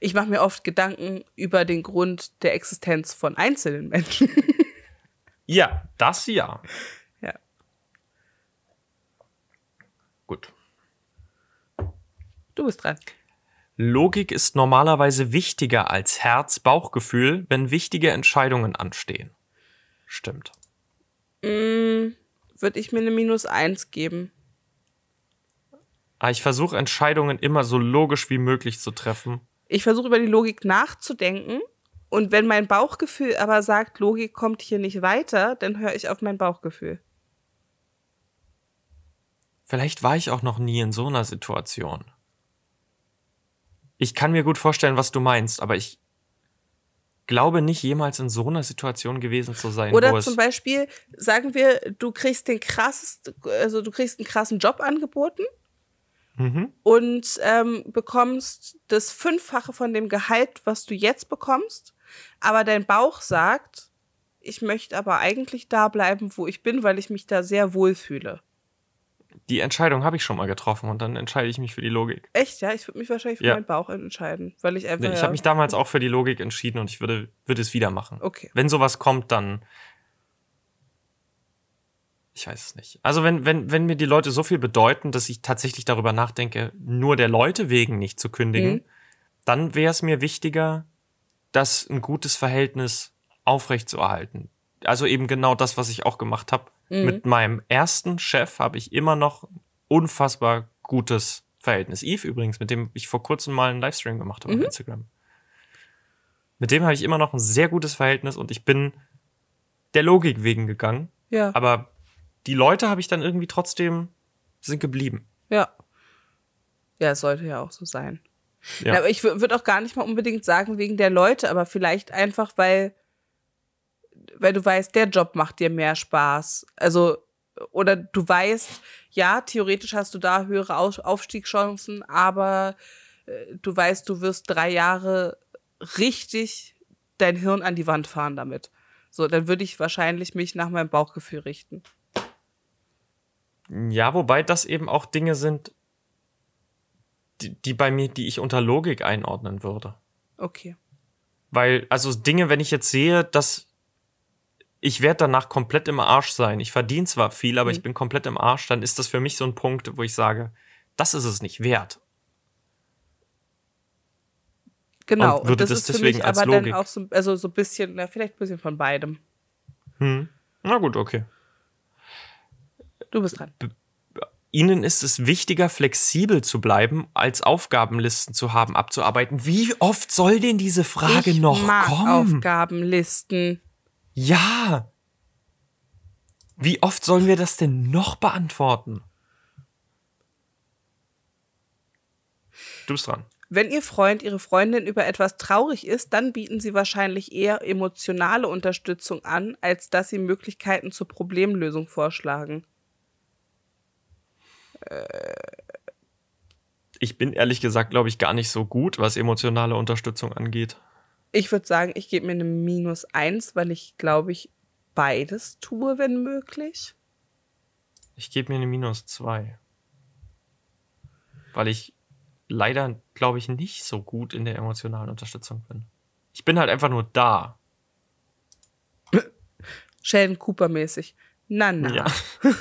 Ich mache mir oft Gedanken über den Grund der Existenz von einzelnen Menschen. ja, das ja. Ja. Gut. Du bist dran. Logik ist normalerweise wichtiger als Herz-Bauchgefühl, wenn wichtige Entscheidungen anstehen. Stimmt. Mm, Würde ich mir eine Minus 1 geben. Ah, ich versuche Entscheidungen immer so logisch wie möglich zu treffen. Ich versuche über die Logik nachzudenken. Und wenn mein Bauchgefühl aber sagt, Logik kommt hier nicht weiter, dann höre ich auf mein Bauchgefühl. Vielleicht war ich auch noch nie in so einer Situation. Ich kann mir gut vorstellen, was du meinst, aber ich glaube nicht jemals in so einer Situation gewesen zu sein. Oder zum Beispiel sagen wir, du kriegst den krassesten, also du kriegst einen krassen Job angeboten mhm. und ähm, bekommst das Fünffache von dem Gehalt, was du jetzt bekommst, aber dein Bauch sagt, ich möchte aber eigentlich da bleiben, wo ich bin, weil ich mich da sehr wohl fühle. Die Entscheidung habe ich schon mal getroffen und dann entscheide ich mich für die Logik. Echt, ja? Ich würde mich wahrscheinlich für ja. meinen Bauch entscheiden, weil ich einfach. Nee, ich habe mich damals auch für die Logik entschieden und ich würde, würde es wieder machen. Okay. Wenn sowas kommt, dann. Ich weiß es nicht. Also, wenn, wenn, wenn mir die Leute so viel bedeuten, dass ich tatsächlich darüber nachdenke, nur der Leute wegen nicht zu kündigen, mhm. dann wäre es mir wichtiger, das ein gutes Verhältnis aufrechtzuerhalten. Also eben genau das, was ich auch gemacht habe Mhm. Mit meinem ersten Chef habe ich immer noch unfassbar gutes Verhältnis. Eve übrigens, mit dem ich vor kurzem mal einen Livestream gemacht habe mhm. auf Instagram. Mit dem habe ich immer noch ein sehr gutes Verhältnis und ich bin der Logik wegen gegangen. Ja. Aber die Leute habe ich dann irgendwie trotzdem sind geblieben. Ja. Ja, es sollte ja auch so sein. Ja. aber ich würde auch gar nicht mal unbedingt sagen wegen der Leute, aber vielleicht einfach, weil weil du weißt, der Job macht dir mehr Spaß. Also, oder du weißt, ja, theoretisch hast du da höhere Aufstiegschancen, aber äh, du weißt, du wirst drei Jahre richtig dein Hirn an die Wand fahren damit. So, dann würde ich wahrscheinlich mich nach meinem Bauchgefühl richten. Ja, wobei das eben auch Dinge sind, die, die bei mir, die ich unter Logik einordnen würde. Okay. Weil, also Dinge, wenn ich jetzt sehe, dass ich werde danach komplett im Arsch sein. Ich verdiene zwar viel, aber mhm. ich bin komplett im Arsch. Dann ist das für mich so ein Punkt, wo ich sage, das ist es nicht wert. Genau, und, würde und das, das ist deswegen für mich aber Logik. dann auch so, also so ein bisschen, na, vielleicht ein bisschen von beidem. Hm. Na gut, okay. Du bist dran. Ihnen ist es wichtiger, flexibel zu bleiben, als Aufgabenlisten zu haben, abzuarbeiten. Wie oft soll denn diese Frage ich noch mag kommen? Aufgabenlisten. Ja. Wie oft sollen wir das denn noch beantworten? Du bist dran. Wenn Ihr Freund, Ihre Freundin über etwas traurig ist, dann bieten Sie wahrscheinlich eher emotionale Unterstützung an, als dass Sie Möglichkeiten zur Problemlösung vorschlagen. Ich bin ehrlich gesagt, glaube ich, gar nicht so gut, was emotionale Unterstützung angeht. Ich würde sagen, ich gebe mir eine minus eins, weil ich, glaube ich, beides tue, wenn möglich. Ich gebe mir eine minus zwei. Weil ich leider, glaube ich, nicht so gut in der emotionalen Unterstützung bin. Ich bin halt einfach nur da. Sheldon Cooper mäßig. Na, na. Ja.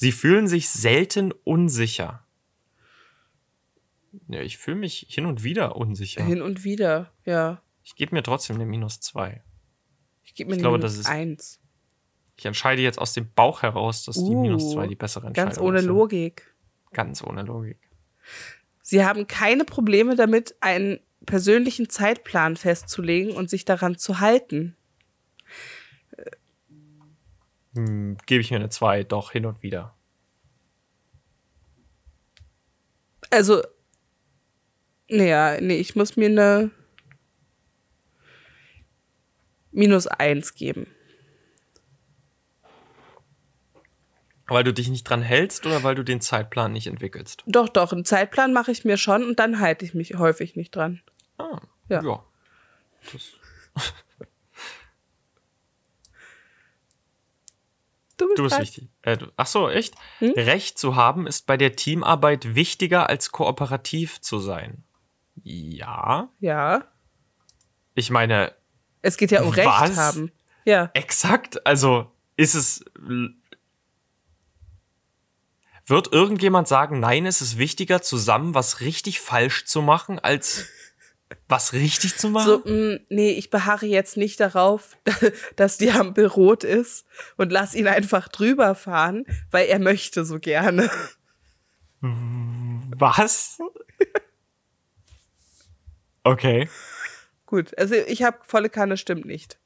Sie fühlen sich selten unsicher. Ja, ich fühle mich hin und wieder unsicher. Hin und wieder, ja. Ich gebe mir trotzdem eine minus zwei. Ich gebe mir eine minus ist, eins. Ich entscheide jetzt aus dem Bauch heraus, dass uh, die minus zwei die bessere Entscheidung ist. Ganz ohne ist. Logik. Ganz ohne Logik. Sie haben keine Probleme damit, einen persönlichen Zeitplan festzulegen und sich daran zu halten. Hm, Gebe ich mir eine zwei, doch hin und wieder. Also naja, nee, ich muss mir eine minus eins geben. Weil du dich nicht dran hältst oder weil du den Zeitplan nicht entwickelst? Doch, doch, einen Zeitplan mache ich mir schon und dann halte ich mich häufig nicht dran. Ah, Ja. ja. Das, Du bist, du bist wichtig. Äh, ach so, echt? Hm? Recht zu haben ist bei der Teamarbeit wichtiger als kooperativ zu sein. Ja. Ja. Ich meine, Es geht ja um Recht Was? haben. Ja. exakt. Also ist es. Wird irgendjemand sagen, nein, es ist wichtiger, zusammen was richtig falsch zu machen, als was richtig zu machen? So, mh, nee, ich beharre jetzt nicht darauf, dass die Ampel rot ist und lass ihn einfach drüber fahren, weil er möchte so gerne. Was? Okay. Gut, also ich habe volle Kanne, stimmt nicht.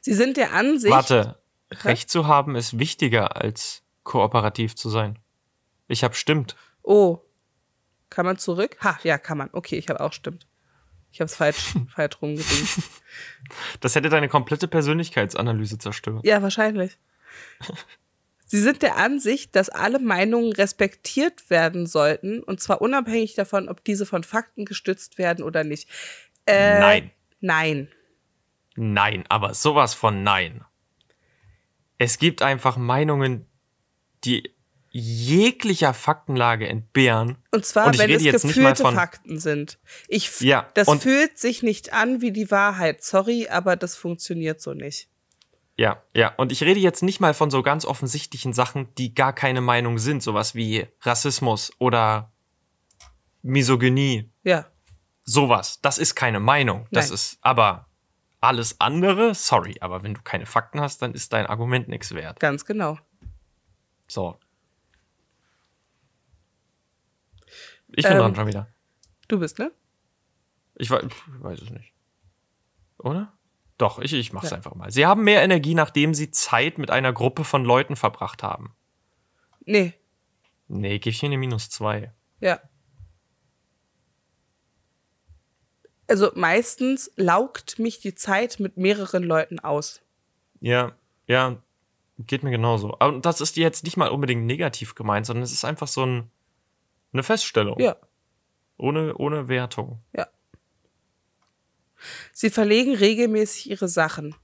Sie sind der Ansicht. Warte. Recht zu haben ist wichtiger als kooperativ zu sein. Ich hab stimmt. Oh. Kann man zurück? Ha, ja, kann man. Okay, ich habe auch stimmt. Ich habe es falsch, falsch rumgedreht. Das hätte deine komplette Persönlichkeitsanalyse zerstört. Ja, wahrscheinlich. Sie sind der Ansicht, dass alle Meinungen respektiert werden sollten, und zwar unabhängig davon, ob diese von Fakten gestützt werden oder nicht. Äh, Nein. Nein. Nein, aber sowas von nein. Es gibt einfach Meinungen, die jeglicher Faktenlage entbehren. Und zwar, Und ich wenn rede es jetzt nicht mal gefühlte von- Fakten sind. Ich, Ja, das fühlt sich nicht an wie die Wahrheit. Sorry, aber das funktioniert so nicht. Ja, ja. Und ich rede jetzt nicht mal von so ganz offensichtlichen Sachen, die gar keine Meinung sind. Sowas wie Rassismus oder Misogynie. Ja. Sowas. Das ist keine Meinung. Das Nein. ist aber alles andere. Sorry, aber wenn du keine Fakten hast, dann ist dein Argument nichts wert. Ganz genau. So. Ich bin Ähm, dran schon wieder. Du bist, ne? Ich weiß, ich weiß es nicht. Oder? Doch, ich, ich mach's Ja. einfach mal. Sie haben mehr Energie, nachdem sie Zeit mit einer Gruppe von Leuten verbracht haben. Nee. Nee, gib ich mir eine minus zwei. Ja. Also meistens laugt mich die Zeit mit mehreren Leuten aus. Ja, ja, geht mir genauso. Und das ist jetzt nicht mal unbedingt negativ gemeint, sondern es ist einfach so ein, eine Feststellung. Ja. Ohne, ohne Wertung. Ja. Sie verlegen regelmäßig ihre Sachen.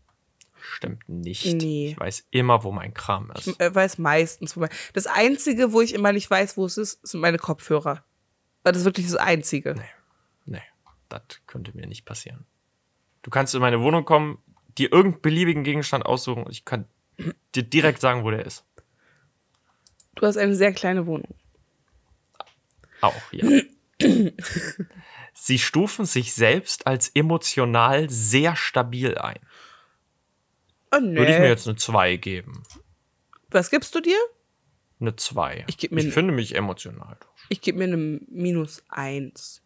Stimmt nicht. Nee. Ich weiß immer, wo mein Kram ist. Ich äh, weiß meistens. wo mein- Das Einzige, wo ich immer nicht weiß, wo es ist, sind meine Kopfhörer. Das ist wirklich das Einzige. Nee, das könnte mir nicht passieren. Du kannst in meine Wohnung kommen, dir irgendeinen beliebigen Gegenstand aussuchen und ich kann dir direkt sagen, wo der ist. Du hast eine sehr kleine Wohnung. Auch, ja. Sie stufen sich selbst als emotional sehr stabil ein. Oh nee. Würde ich mir jetzt eine 2 geben. Was gibst du dir? Eine 2. Ich ich ne- finde mich emotional. Ich gebe mir eine minus eins.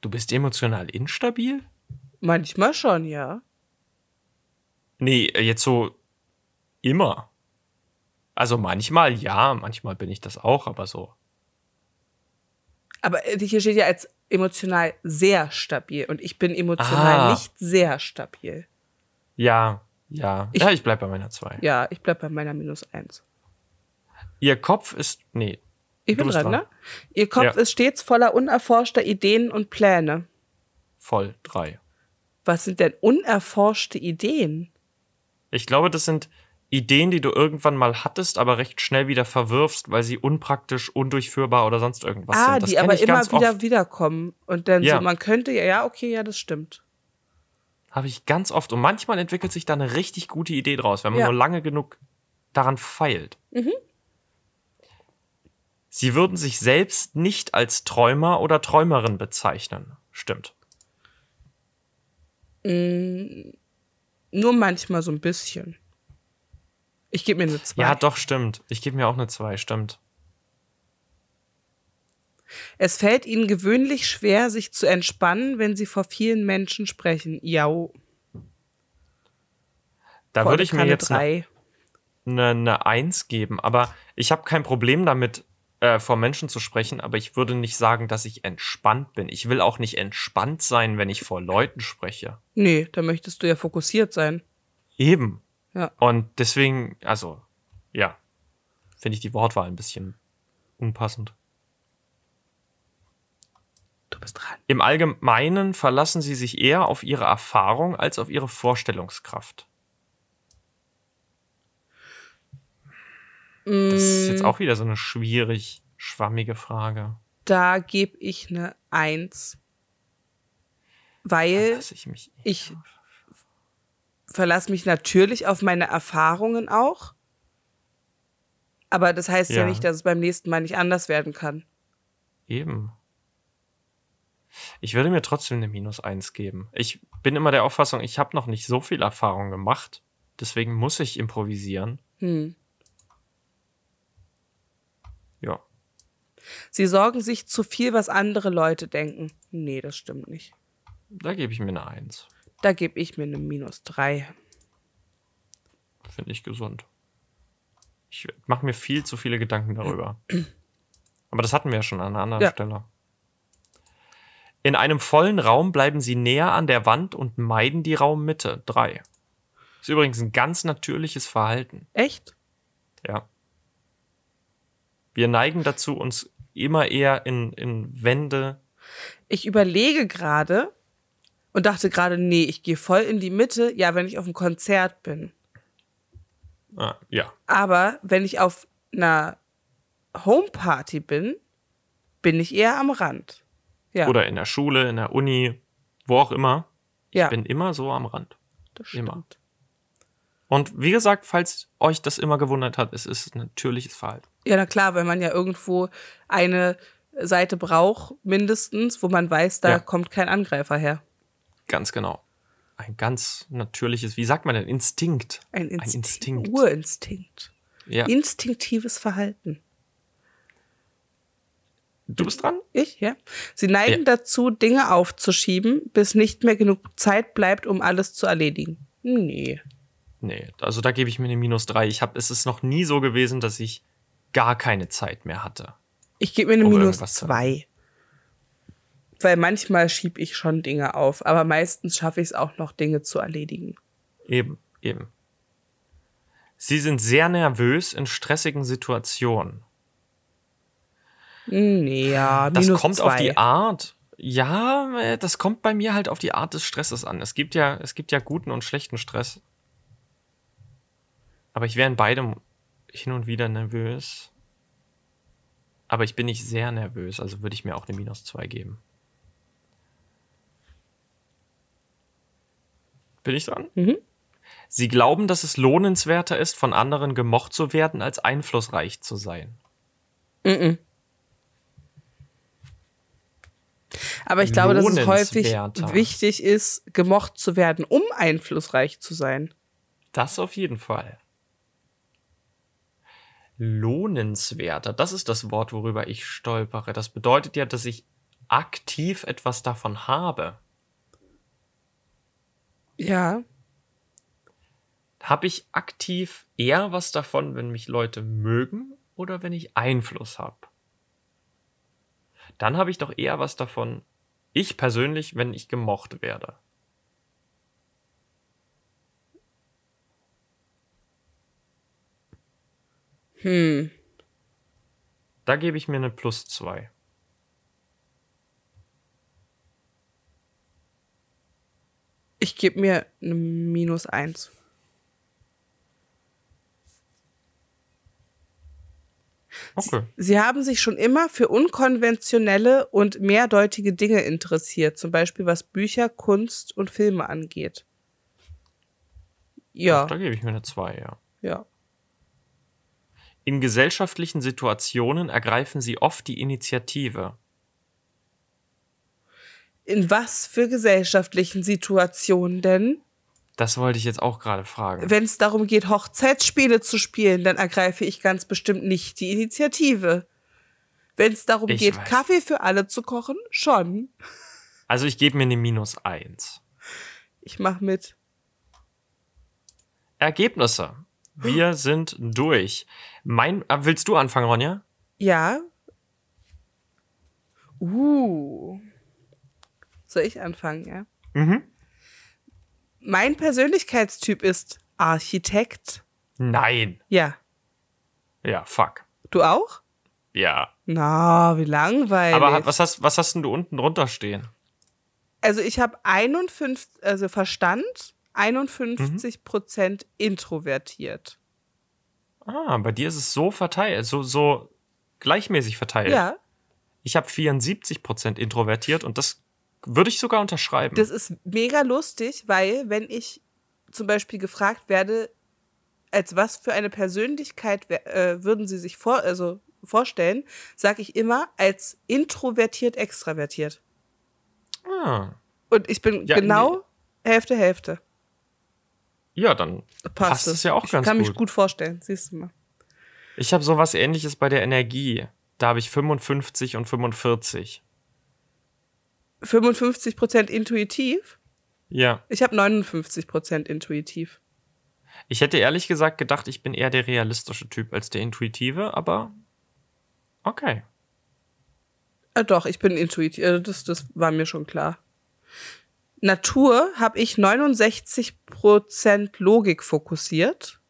Du bist emotional instabil? Manchmal schon, ja. Nee, jetzt so immer. Also manchmal ja, manchmal bin ich das auch, aber so. Aber äh, hier steht ja als emotional sehr stabil und ich bin emotional Ah. nicht sehr stabil. Ja, ja. Ich- ja, ich bleib bei meiner 2. Ja, ich bleib bei meiner minus eins. Ihr Kopf ist. Nee. Ich bin dran, dran. ne? Ihr Kopf Ja. ist stets voller unerforschter Ideen und Pläne. Voll 3. Was sind denn unerforschte Ideen? Ich glaube, das sind Ideen, die du irgendwann mal hattest, aber recht schnell wieder verwirfst, weil sie unpraktisch, undurchführbar oder sonst irgendwas ah, sind. Das die aber immer wieder oft. wiederkommen. Und dann Ja. so, man könnte ja, ja, okay, ja, das stimmt. Habe ich ganz oft. Und manchmal entwickelt sich da eine richtig gute Idee draus, wenn man Ja. nur lange genug daran feilt. Mhm. Sie würden sich selbst nicht als Träumer oder Träumerin bezeichnen. Stimmt. Nur manchmal so ein bisschen. Ich gebe mir eine 2. Ja, doch, stimmt. Ich gebe mir auch eine 2, stimmt. Es fällt ihnen gewöhnlich schwer, sich zu entspannen, wenn sie vor vielen Menschen sprechen. Ja, Da würde ich mir jetzt eine, eine, eine 1 geben, aber ich habe kein Problem damit, äh, vor Menschen zu sprechen, aber ich würde nicht sagen, dass ich entspannt bin. Ich will auch nicht entspannt sein, wenn ich vor Leuten spreche. Nee, da möchtest du ja fokussiert sein. Eben. Ja. Und deswegen, also, ja, finde ich die Wortwahl ein bisschen unpassend. Du bist dran. Im Allgemeinen verlassen sie sich eher auf ihre Erfahrung als auf ihre Vorstellungskraft. Das ist jetzt auch wieder so eine schwierig schwammige Frage. Da gebe ich eine Eins. Weil ich ich verlasse mich natürlich auf meine Erfahrungen auch. Aber das heißt ja. Ja. nicht, dass es beim nächsten Mal nicht anders werden kann. Eben. Ich würde mir trotzdem eine Minus 1 geben. Ich bin immer der Auffassung, ich habe noch nicht so viel Erfahrung gemacht. Deswegen muss ich improvisieren. Hm. Ja. Sie sorgen sich zu viel, was andere Leute denken. Nee, das stimmt nicht. Da gebe ich mir eine 1. Da gebe ich mir eine minus drei. Finde ich gesund. Ich mache mir viel zu viele Gedanken darüber. Aber das hatten wir ja schon an einer anderen Ja. Stelle. In einem vollen Raum bleiben sie näher an der Wand und meiden die Raummitte. 3. Ist übrigens ein ganz natürliches Verhalten. Echt? Ja. Wir neigen dazu, uns immer eher in, in Wände. Ich überlege gerade und dachte gerade, nee, ich gehe voll in die Mitte. Ja, wenn ich auf einem Konzert bin. Ah, ja. Aber wenn ich auf einer Homeparty bin, bin ich eher am Rand. Ja, Oder in der Schule, in der Uni, wo auch immer. ja Bin immer so am Rand. das immer. stimmt. Und wie gesagt, falls euch das immer gewundert hat, es ist ein natürliches Verhalten. Ja, na klar, weil man ja irgendwo eine Seite braucht, mindestens, wo man weiß, da Ja. kommt kein Angreifer her. Ganz genau. Ein ganz natürliches, wie sagt man denn? Instinkt. Ein, Inst Instinkt. Urinstinkt. Ja. Instinktives Verhalten. Du bist dran? Ich, ja. Sie neigen Ja. dazu, Dinge aufzuschieben, bis nicht mehr genug Zeit bleibt, um alles zu erledigen. Nee. Nee, also da gebe ich mir eine Minus drei. Ich habe, es ist noch nie so gewesen, dass ich gar keine Zeit mehr hatte. Ich gebe mir eine Um Minus irgendwas zu- zwei. Weil manchmal schiebe ich schon Dinge auf, aber meistens schaffe ich es auch noch, Dinge zu erledigen. Eben, eben. Sie sind sehr nervös in stressigen Situationen. Nee, ja, Das kommt zwei. auf die Art. Ja, äh, das kommt bei mir halt auf die Art des Stresses an. Es gibt ja, es gibt ja guten und schlechten Stress. Aber ich wäre in beidem hin und wieder nervös. Aber ich bin nicht sehr nervös, also würde ich mir auch eine Minus 2 geben. Bin ich dran? Mhm. Sie glauben, dass es lohnenswerter ist, von anderen gemocht zu werden, als einflussreich zu sein. Mhm. Aber ich glaube, dass es häufig wichtig ist, gemocht zu werden, um einflussreich zu sein. Das auf jeden Fall. Lohnenswerter, das ist das Wort, worüber ich stolpere. Das bedeutet ja, dass ich aktiv etwas davon habe. Ja. Habe ich aktiv eher was davon, wenn mich Leute mögen oder wenn ich Einfluss habe? Dann habe ich doch eher was davon, ich persönlich, wenn ich gemocht werde. Hm. Da gebe ich mir eine Plus zwei. Ich gebe mir eine minus eins. Okay. Sie haben sich schon immer für unkonventionelle und mehrdeutige Dinge interessiert, zum Beispiel was Bücher, Kunst und Filme angeht. Ja, Da gebe ich mir eine zwei, ja. ja. In gesellschaftlichen Situationen ergreifen sie oft die Initiative. In was für gesellschaftlichen Situationen denn? Das wollte ich jetzt auch gerade fragen. Wenn es darum geht, Hochzeitsspiele zu spielen, dann ergreife ich ganz bestimmt nicht die Initiative. Wenn es darum Ich geht, weiß. Kaffee für alle zu kochen, schon. Also ich gebe mir eine Minus eins. Ich mach mit. Ergebnisse. Wir sind durch. Mein, äh, willst du anfangen, Ronja? Ja. Uh. Soll ich anfangen, ja? Mhm. Mein Persönlichkeitstyp ist Architekt. Nein. Ja. Ja, fuck. Du auch? Ja. Na, wie langweilig. Aber was hast, was hast denn du unten drunter stehen? also ich habe 51, also Verstand, 51 Prozent introvertiert. Ah, bei dir ist es so verteilt, so, so gleichmäßig verteilt. Ja, Ich habe 74% introvertiert und das würde ich sogar unterschreiben. das ist mega lustig, weil wenn ich zum Beispiel gefragt werde, als was für eine Persönlichkeit äh, würden Sie sich vor, also vorstellen, sage ich immer als introvertiert extravertiert. ah. Und ich bin Ja, genau Hälfte Hälfte. Ja, dann Passt, passt es. ja auch ich ganz kann mich gut. gut vorstellen, siehst du mal. Ich habe sowas ähnliches bei der Energie. Da habe ich 55 und 45. 55 Prozent intuitiv. Ja. Ich habe 59 Prozent intuitiv. Ich hätte ehrlich gesagt gedacht, ich bin eher der realistische Typ als der intuitive, aber okay. Äh, doch, ich bin intuitiv. Äh, das, das war mir schon klar. Natur habe ich 69% Logik fokussiert.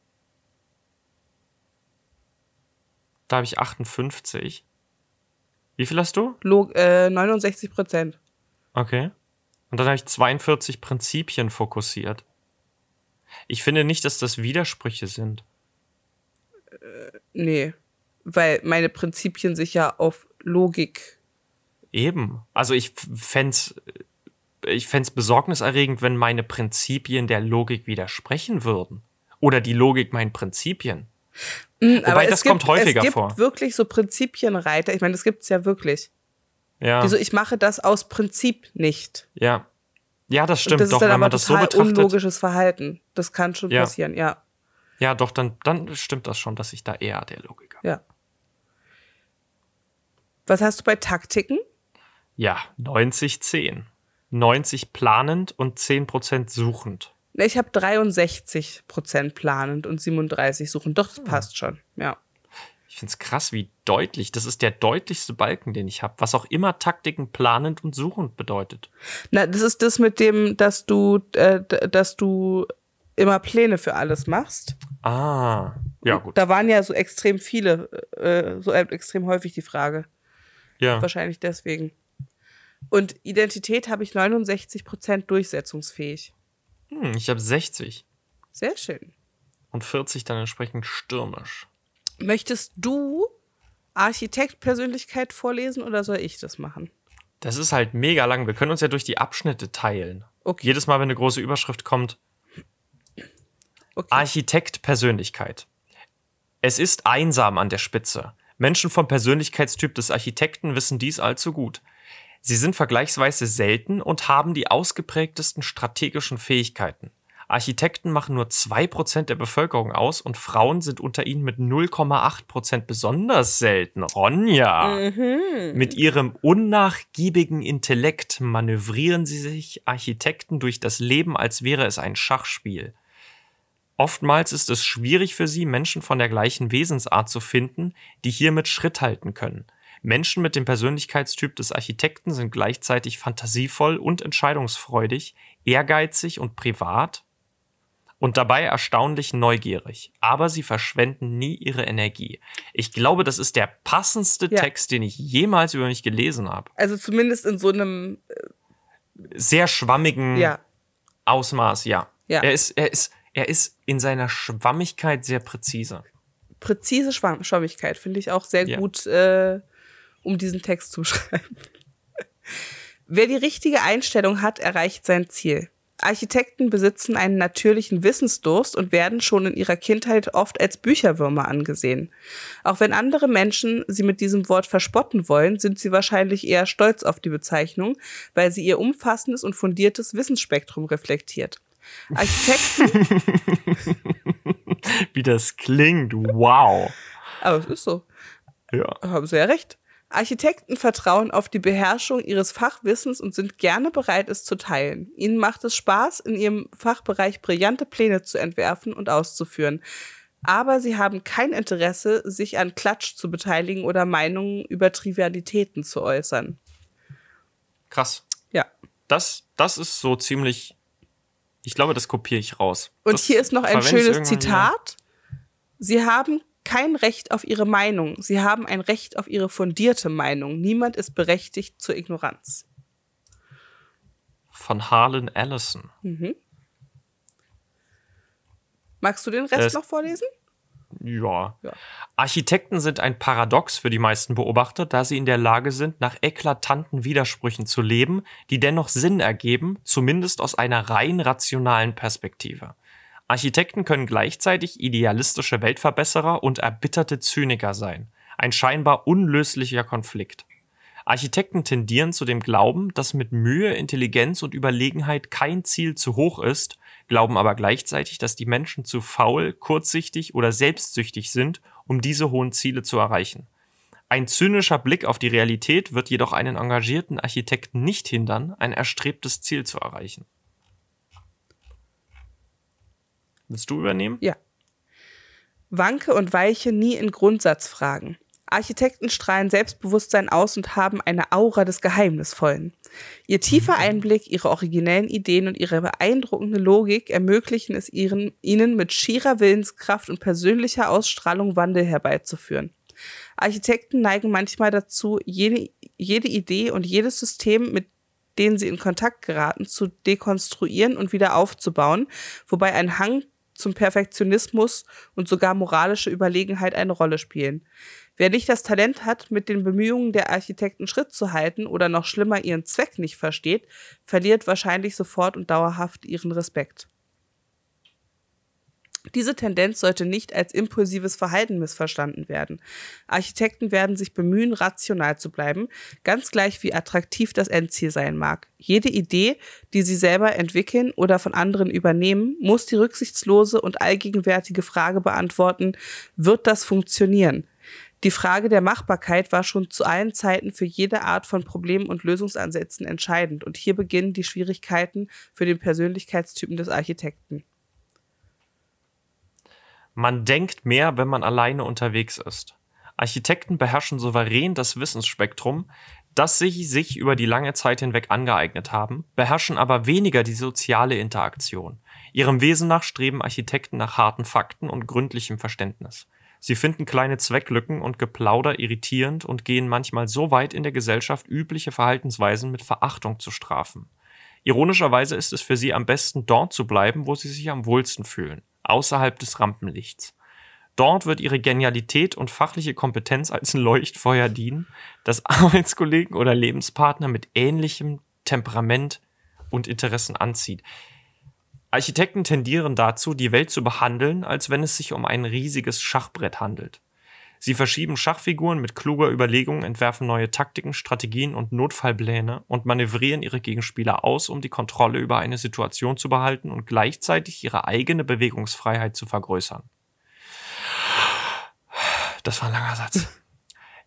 Da habe ich 58. Wie viel hast du? Log äh, 69%. Okay. Und dann habe ich 42 Prinzipien fokussiert. Ich finde nicht, dass das Widersprüche sind. Nee. Weil meine Prinzipien sich ja auf Logik. Eben. Also ich fände ich fänd's besorgniserregend, wenn meine Prinzipien der Logik widersprechen würden. Oder die Logik meinen Prinzipien. Mm, Wobei, das kommt häufiger es gibt vor. wirklich so Prinzipienreiter. Ich meine, das gibt's ja wirklich. Ja. Wieso ich mache das aus Prinzip nicht. ja. Ja, das Und stimmt das doch, ist dann wenn aber man das so total betrachtet. unlogisches Verhalten. Das kann schon Ja. passieren, ja. Ja, doch, dann, dann stimmt das schon, dass ich da eher der Logiker. Ja. Was hast du bei Taktiken? Ja, 90, 10. 90 planend und 10% suchend. Ich habe 63% planend und 37 suchend. Doch, das passt schon. Ja. Ich finde es krass, wie deutlich. Das ist der deutlichste Balken, den ich habe. Was auch immer Taktiken planend und suchend bedeutet. Na, das ist das mit dem, dass du, äh, dass du immer Pläne für alles machst. Ah, ja, gut. Da waren ja so extrem viele, äh, so extrem häufig die Frage. Ja. Wahrscheinlich deswegen. Und Identität habe ich 69% durchsetzungsfähig. Hm, ich habe 60 Sehr schön. und 40 dann entsprechend stürmisch. Möchtest du Architekt-Persönlichkeit vorlesen oder soll ich das machen? Das ist halt mega lang. Wir können uns ja durch die Abschnitte teilen. Okay. Jedes Mal, wenn eine große Überschrift kommt, Okay. Architekt Persönlichkeit. Es ist einsam an der Spitze. Menschen vom Persönlichkeitstyp des Architekten wissen dies allzu gut. Sie sind vergleichsweise selten und haben die ausgeprägtesten strategischen Fähigkeiten. Architekten machen nur 2% der Bevölkerung aus und Frauen sind unter ihnen mit 0,8% besonders selten. Ronja! Mit ihrem unnachgiebigen Intellekt manövrieren sie sich Architekten durch das Leben, als wäre es ein Schachspiel. Oftmals ist es schwierig für sie, Menschen von der gleichen Wesensart zu finden, die hiermit Schritt halten können. Menschen mit dem Persönlichkeitstyp des Architekten sind gleichzeitig fantasievoll und entscheidungsfreudig, ehrgeizig und privat und dabei erstaunlich neugierig. Aber sie verschwenden nie ihre Energie. Ich glaube, das ist der passendste Ja. Text, den ich jemals über mich gelesen habe. Also zumindest in so einem, Sehr schwammigen ja. Ausmaß, ja. Ja. Er ist, er ist, er ist in seiner Schwammigkeit sehr präzise. Präzise Schwamm Schwammigkeit finde ich auch sehr gut, äh, um diesen Text zu schreiben. Wer die richtige Einstellung hat, erreicht sein Ziel. Architekten besitzen einen natürlichen Wissensdurst und werden schon in ihrer Kindheit oft als Bücherwürmer angesehen. Auch wenn andere Menschen sie mit diesem Wort verspotten wollen, sind sie wahrscheinlich eher stolz auf die Bezeichnung, weil sie ihr umfassendes und fundiertes Wissensspektrum reflektiert. Architekten, Wie das klingt, wow. aber es ist so. Ja. haben Sie ja recht. Architekten vertrauen auf die Beherrschung ihres Fachwissens und sind gerne bereit, es zu teilen. Ihnen macht es Spaß, in ihrem Fachbereich brillante Pläne zu entwerfen und auszuführen. Aber sie haben kein Interesse, sich an Klatsch zu beteiligen oder Meinungen über Trivialitäten zu äußern. Krass. Ja. Das, das ist so ziemlich. Ich glaube, das kopiere ich raus. Und das hier ist noch ein schönes. Zitat. Sie haben kein Recht auf ihre Meinung. Sie haben ein Recht auf ihre fundierte Meinung. Niemand ist berechtigt zur Ignoranz. Von Harlan Ellison. Mhm. Magst du den Rest Es- noch vorlesen? Ja. Ja. Architekten sind ein Paradox für die meisten Beobachter, da sie in der Lage sind, nach eklatanten Widersprüchen zu leben, die dennoch Sinn ergeben, zumindest aus einer rein rationalen Perspektive. Architekten können gleichzeitig idealistische Weltverbesserer und erbitterte Zyniker sein. Ein scheinbar unlöslicher Konflikt. Architekten tendieren zu dem Glauben, dass mit Mühe, Intelligenz und Überlegenheit kein Ziel zu hoch ist, glauben aber gleichzeitig, dass die Menschen zu faul, kurzsichtig oder selbstsüchtig sind, um diese hohen Ziele zu erreichen. Ein zynischer Blick auf die Realität wird jedoch einen engagierten Architekten nicht hindern, ein erstrebtes Ziel zu erreichen. Willst du übernehmen? Ja. Wanke und weiche nie in Grundsatzfragen. Architekten strahlen Selbstbewusstsein aus und haben eine Aura des Geheimnisvollen. Ihr tiefer Einblick, ihre originellen Ideen und ihre beeindruckende Logik ermöglichen es ihren, ihnen mit schierer Willenskraft und persönlicher Ausstrahlung Wandel herbeizuführen. Architekten neigen manchmal dazu, jede, jede Idee und jedes System, mit denen sie in Kontakt geraten, zu dekonstruieren und wieder aufzubauen, wobei ein Hang zum Perfektionismus und sogar moralische Überlegenheit eine Rolle spielen. Wer nicht das Talent hat, mit den Bemühungen der Architekten Schritt zu halten oder noch schlimmer ihren Zweck nicht versteht, verliert wahrscheinlich sofort und dauerhaft ihren Respekt. Diese Tendenz sollte nicht als impulsives Verhalten missverstanden werden. Architekten werden sich bemühen, rational zu bleiben, ganz gleich wie attraktiv das Endziel sein mag. Jede Idee, die sie selber entwickeln oder von anderen übernehmen, muss die rücksichtslose und allgegenwärtige Frage beantworten, wird das funktionieren? Die Frage der Machbarkeit war schon zu allen Zeiten für jede Art von Problemen und Lösungsansätzen entscheidend und hier beginnen die Schwierigkeiten für den Persönlichkeitstypen des Architekten. Man denkt mehr, wenn man alleine unterwegs ist. Architekten beherrschen souverän das Wissensspektrum, das sie sich über die lange Zeit hinweg angeeignet haben, beherrschen aber weniger die soziale Interaktion. Ihrem Wesen nach streben Architekten nach harten Fakten und gründlichem Verständnis. Sie finden kleine Zwecklücken und Geplauder irritierend und gehen manchmal so weit in der Gesellschaft, übliche Verhaltensweisen mit Verachtung zu strafen. Ironischerweise ist es für sie am besten, dort zu bleiben, wo sie sich am wohlsten fühlen, außerhalb des Rampenlichts. Dort wird ihre Genialität und fachliche Kompetenz als ein Leuchtfeuer dienen, das Arbeitskollegen oder Lebenspartner mit ähnlichem Temperament und Interessen anzieht. Architekten tendieren dazu, die Welt zu behandeln, als wenn es sich um ein riesiges Schachbrett handelt. Sie verschieben Schachfiguren mit kluger Überlegung, entwerfen neue Taktiken, Strategien und Notfallpläne und manövrieren ihre Gegenspieler aus, um die Kontrolle über eine Situation zu behalten und gleichzeitig ihre eigene Bewegungsfreiheit zu vergrößern. Das war ein langer Satz.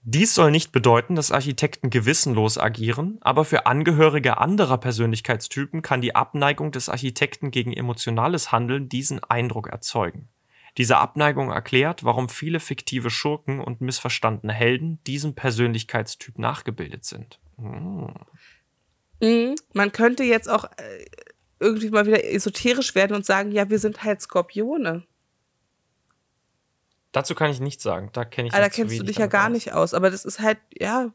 Dies soll nicht bedeuten, dass Architekten gewissenlos agieren, aber für Angehörige anderer Persönlichkeitstypen kann die Abneigung des Architekten gegen emotionales Handeln diesen Eindruck erzeugen. Diese Abneigung erklärt, warum viele fiktive Schurken und missverstandene Helden diesem Persönlichkeitstyp nachgebildet sind. Hm. Mhm. Man könnte jetzt auch äh, irgendwie mal wieder esoterisch werden und sagen, ja, wir sind halt Skorpione. Dazu kann ich nichts sagen. Da kenne ich Aber da kennst du dich ja gar aus. nicht aus. Aber das ist halt, ja,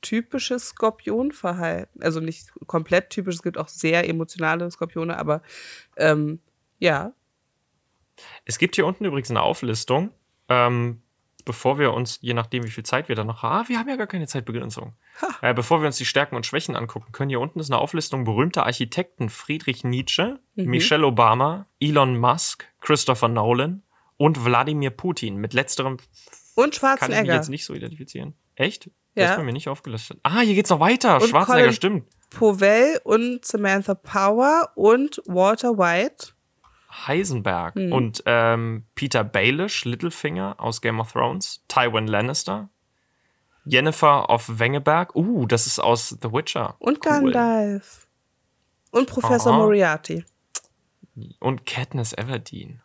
typisches Skorpionverhalten. Also nicht komplett typisch, es gibt auch sehr emotionale Skorpione, aber ähm, ja. Es gibt hier unten übrigens eine Auflistung, ähm, bevor wir uns, je nachdem wie viel Zeit wir da noch haben, ah, wir haben ja gar keine Zeitbegrenzung. Äh, bevor wir uns die Stärken und Schwächen angucken können, hier unten ist eine Auflistung berühmter Architekten Friedrich Nietzsche, Mhm. Michelle Obama, Elon Musk, Christopher Nolan und Wladimir Putin. Mit letzterem Und kann ich mich Schwarzenegger. jetzt nicht so identifizieren. Echt? Ja. ist bei mir nicht aufgelistet. Ah, hier geht's noch weiter. Und Schwarzenegger, Colin- stimmt. Powell und Samantha Power und Walter White. Heisenberg Mhm. und ähm, Peter Baelish, Littlefinger aus Game of Thrones, Tywin Lannister, Jennifer of Wengeberg, uh, das ist aus The Witcher. Und Cool. Gandalf. Und Professor Aha. Moriarty. Und Katniss Everdeen.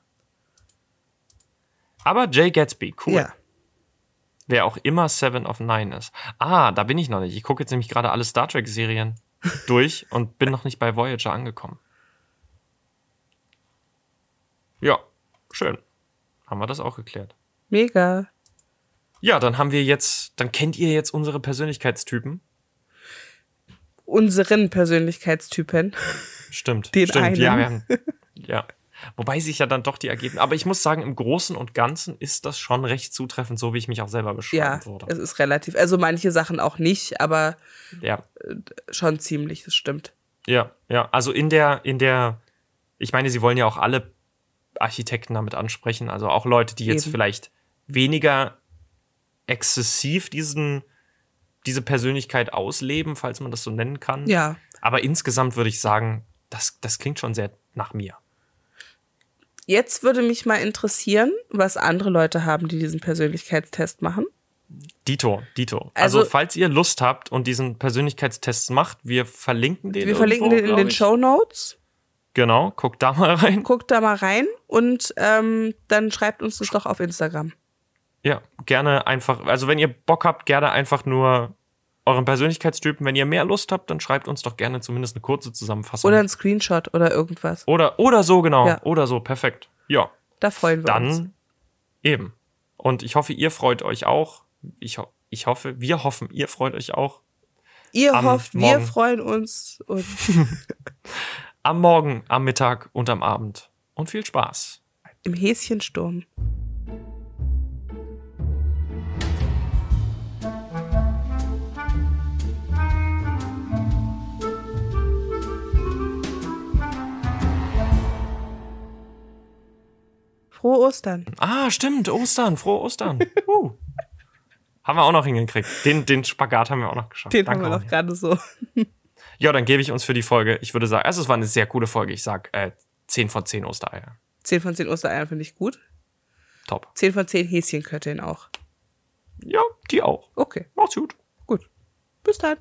Aber Jay Gatsby, cool. Ja. Wer auch immer Seven of Nine ist. Ah, da bin ich noch nicht. Ich gucke jetzt nämlich gerade alle Star Trek-Serien durch und bin noch nicht bei Voyager angekommen. Ja, schön. Haben wir das auch geklärt. Mega. Ja, dann haben wir jetzt, dann kennt ihr jetzt unsere Persönlichkeitstypen. Unseren Persönlichkeitstypen. Stimmt. Den stimmt. einen. Ja, wir haben, ja. Wobei sich ja dann doch die ergeben. Aber ich muss sagen, im Großen und Ganzen ist das schon recht zutreffend, so wie ich mich auch selber beschreiben Ja, würde. es ist relativ. Also manche Sachen auch nicht, aber Ja, schon ziemlich, das stimmt. ja, ja. Also in der, in der, ich meine, sie wollen ja auch alle Architekten damit ansprechen. Also auch Leute, die jetzt Eben. vielleicht weniger exzessiv diesen, diese Persönlichkeit ausleben, falls man das so nennen kann. Ja. Aber insgesamt würde ich sagen, das, das klingt schon sehr nach mir. Jetzt würde mich mal interessieren, was andere Leute haben, die diesen Persönlichkeitstest machen. Dito, Dito. Also, Also- falls ihr Lust habt und diesen Persönlichkeitstest macht, wir verlinken den. Wir verlinken irgendwo, den in den. Show Notes. Genau, guckt da mal rein. Guckt da mal rein und ähm, dann schreibt uns das doch auf Instagram. Ja, gerne einfach, also wenn ihr Bock habt, gerne einfach nur euren Persönlichkeitstypen. Wenn ihr mehr Lust habt, dann schreibt uns doch gerne zumindest eine kurze Zusammenfassung. Oder ein Screenshot oder irgendwas. oder, oder so, genau. Ja. Oder so, perfekt. Ja, Da freuen wir uns. dann eben. Und ich hoffe, ihr freut euch auch. Ich, ho ich hoffe, wir hoffen, ihr freut euch auch. Ihr hofft, wir Morgen. freuen uns. Und Am Morgen, am Mittag und am Abend. Und viel Spaß. im Häschensturm. Frohe Ostern. Ah, stimmt, Ostern, frohe Ostern. uh. Haben wir auch noch hingekriegt. Den, den Spagat haben wir auch noch geschafft. Den Danke, haben wir doch gerade so. Ja, dann gebe ich uns für die Folge, ich würde sagen, also es war eine sehr coole Folge. Ich sag äh, 10 von 10 Ostereier. 10 von 10 Ostereiern finde ich gut. Top. 10 von 10 Häschenkötteln auch. Ja, die auch. Okay, Macht's gut. gut. Bis dann.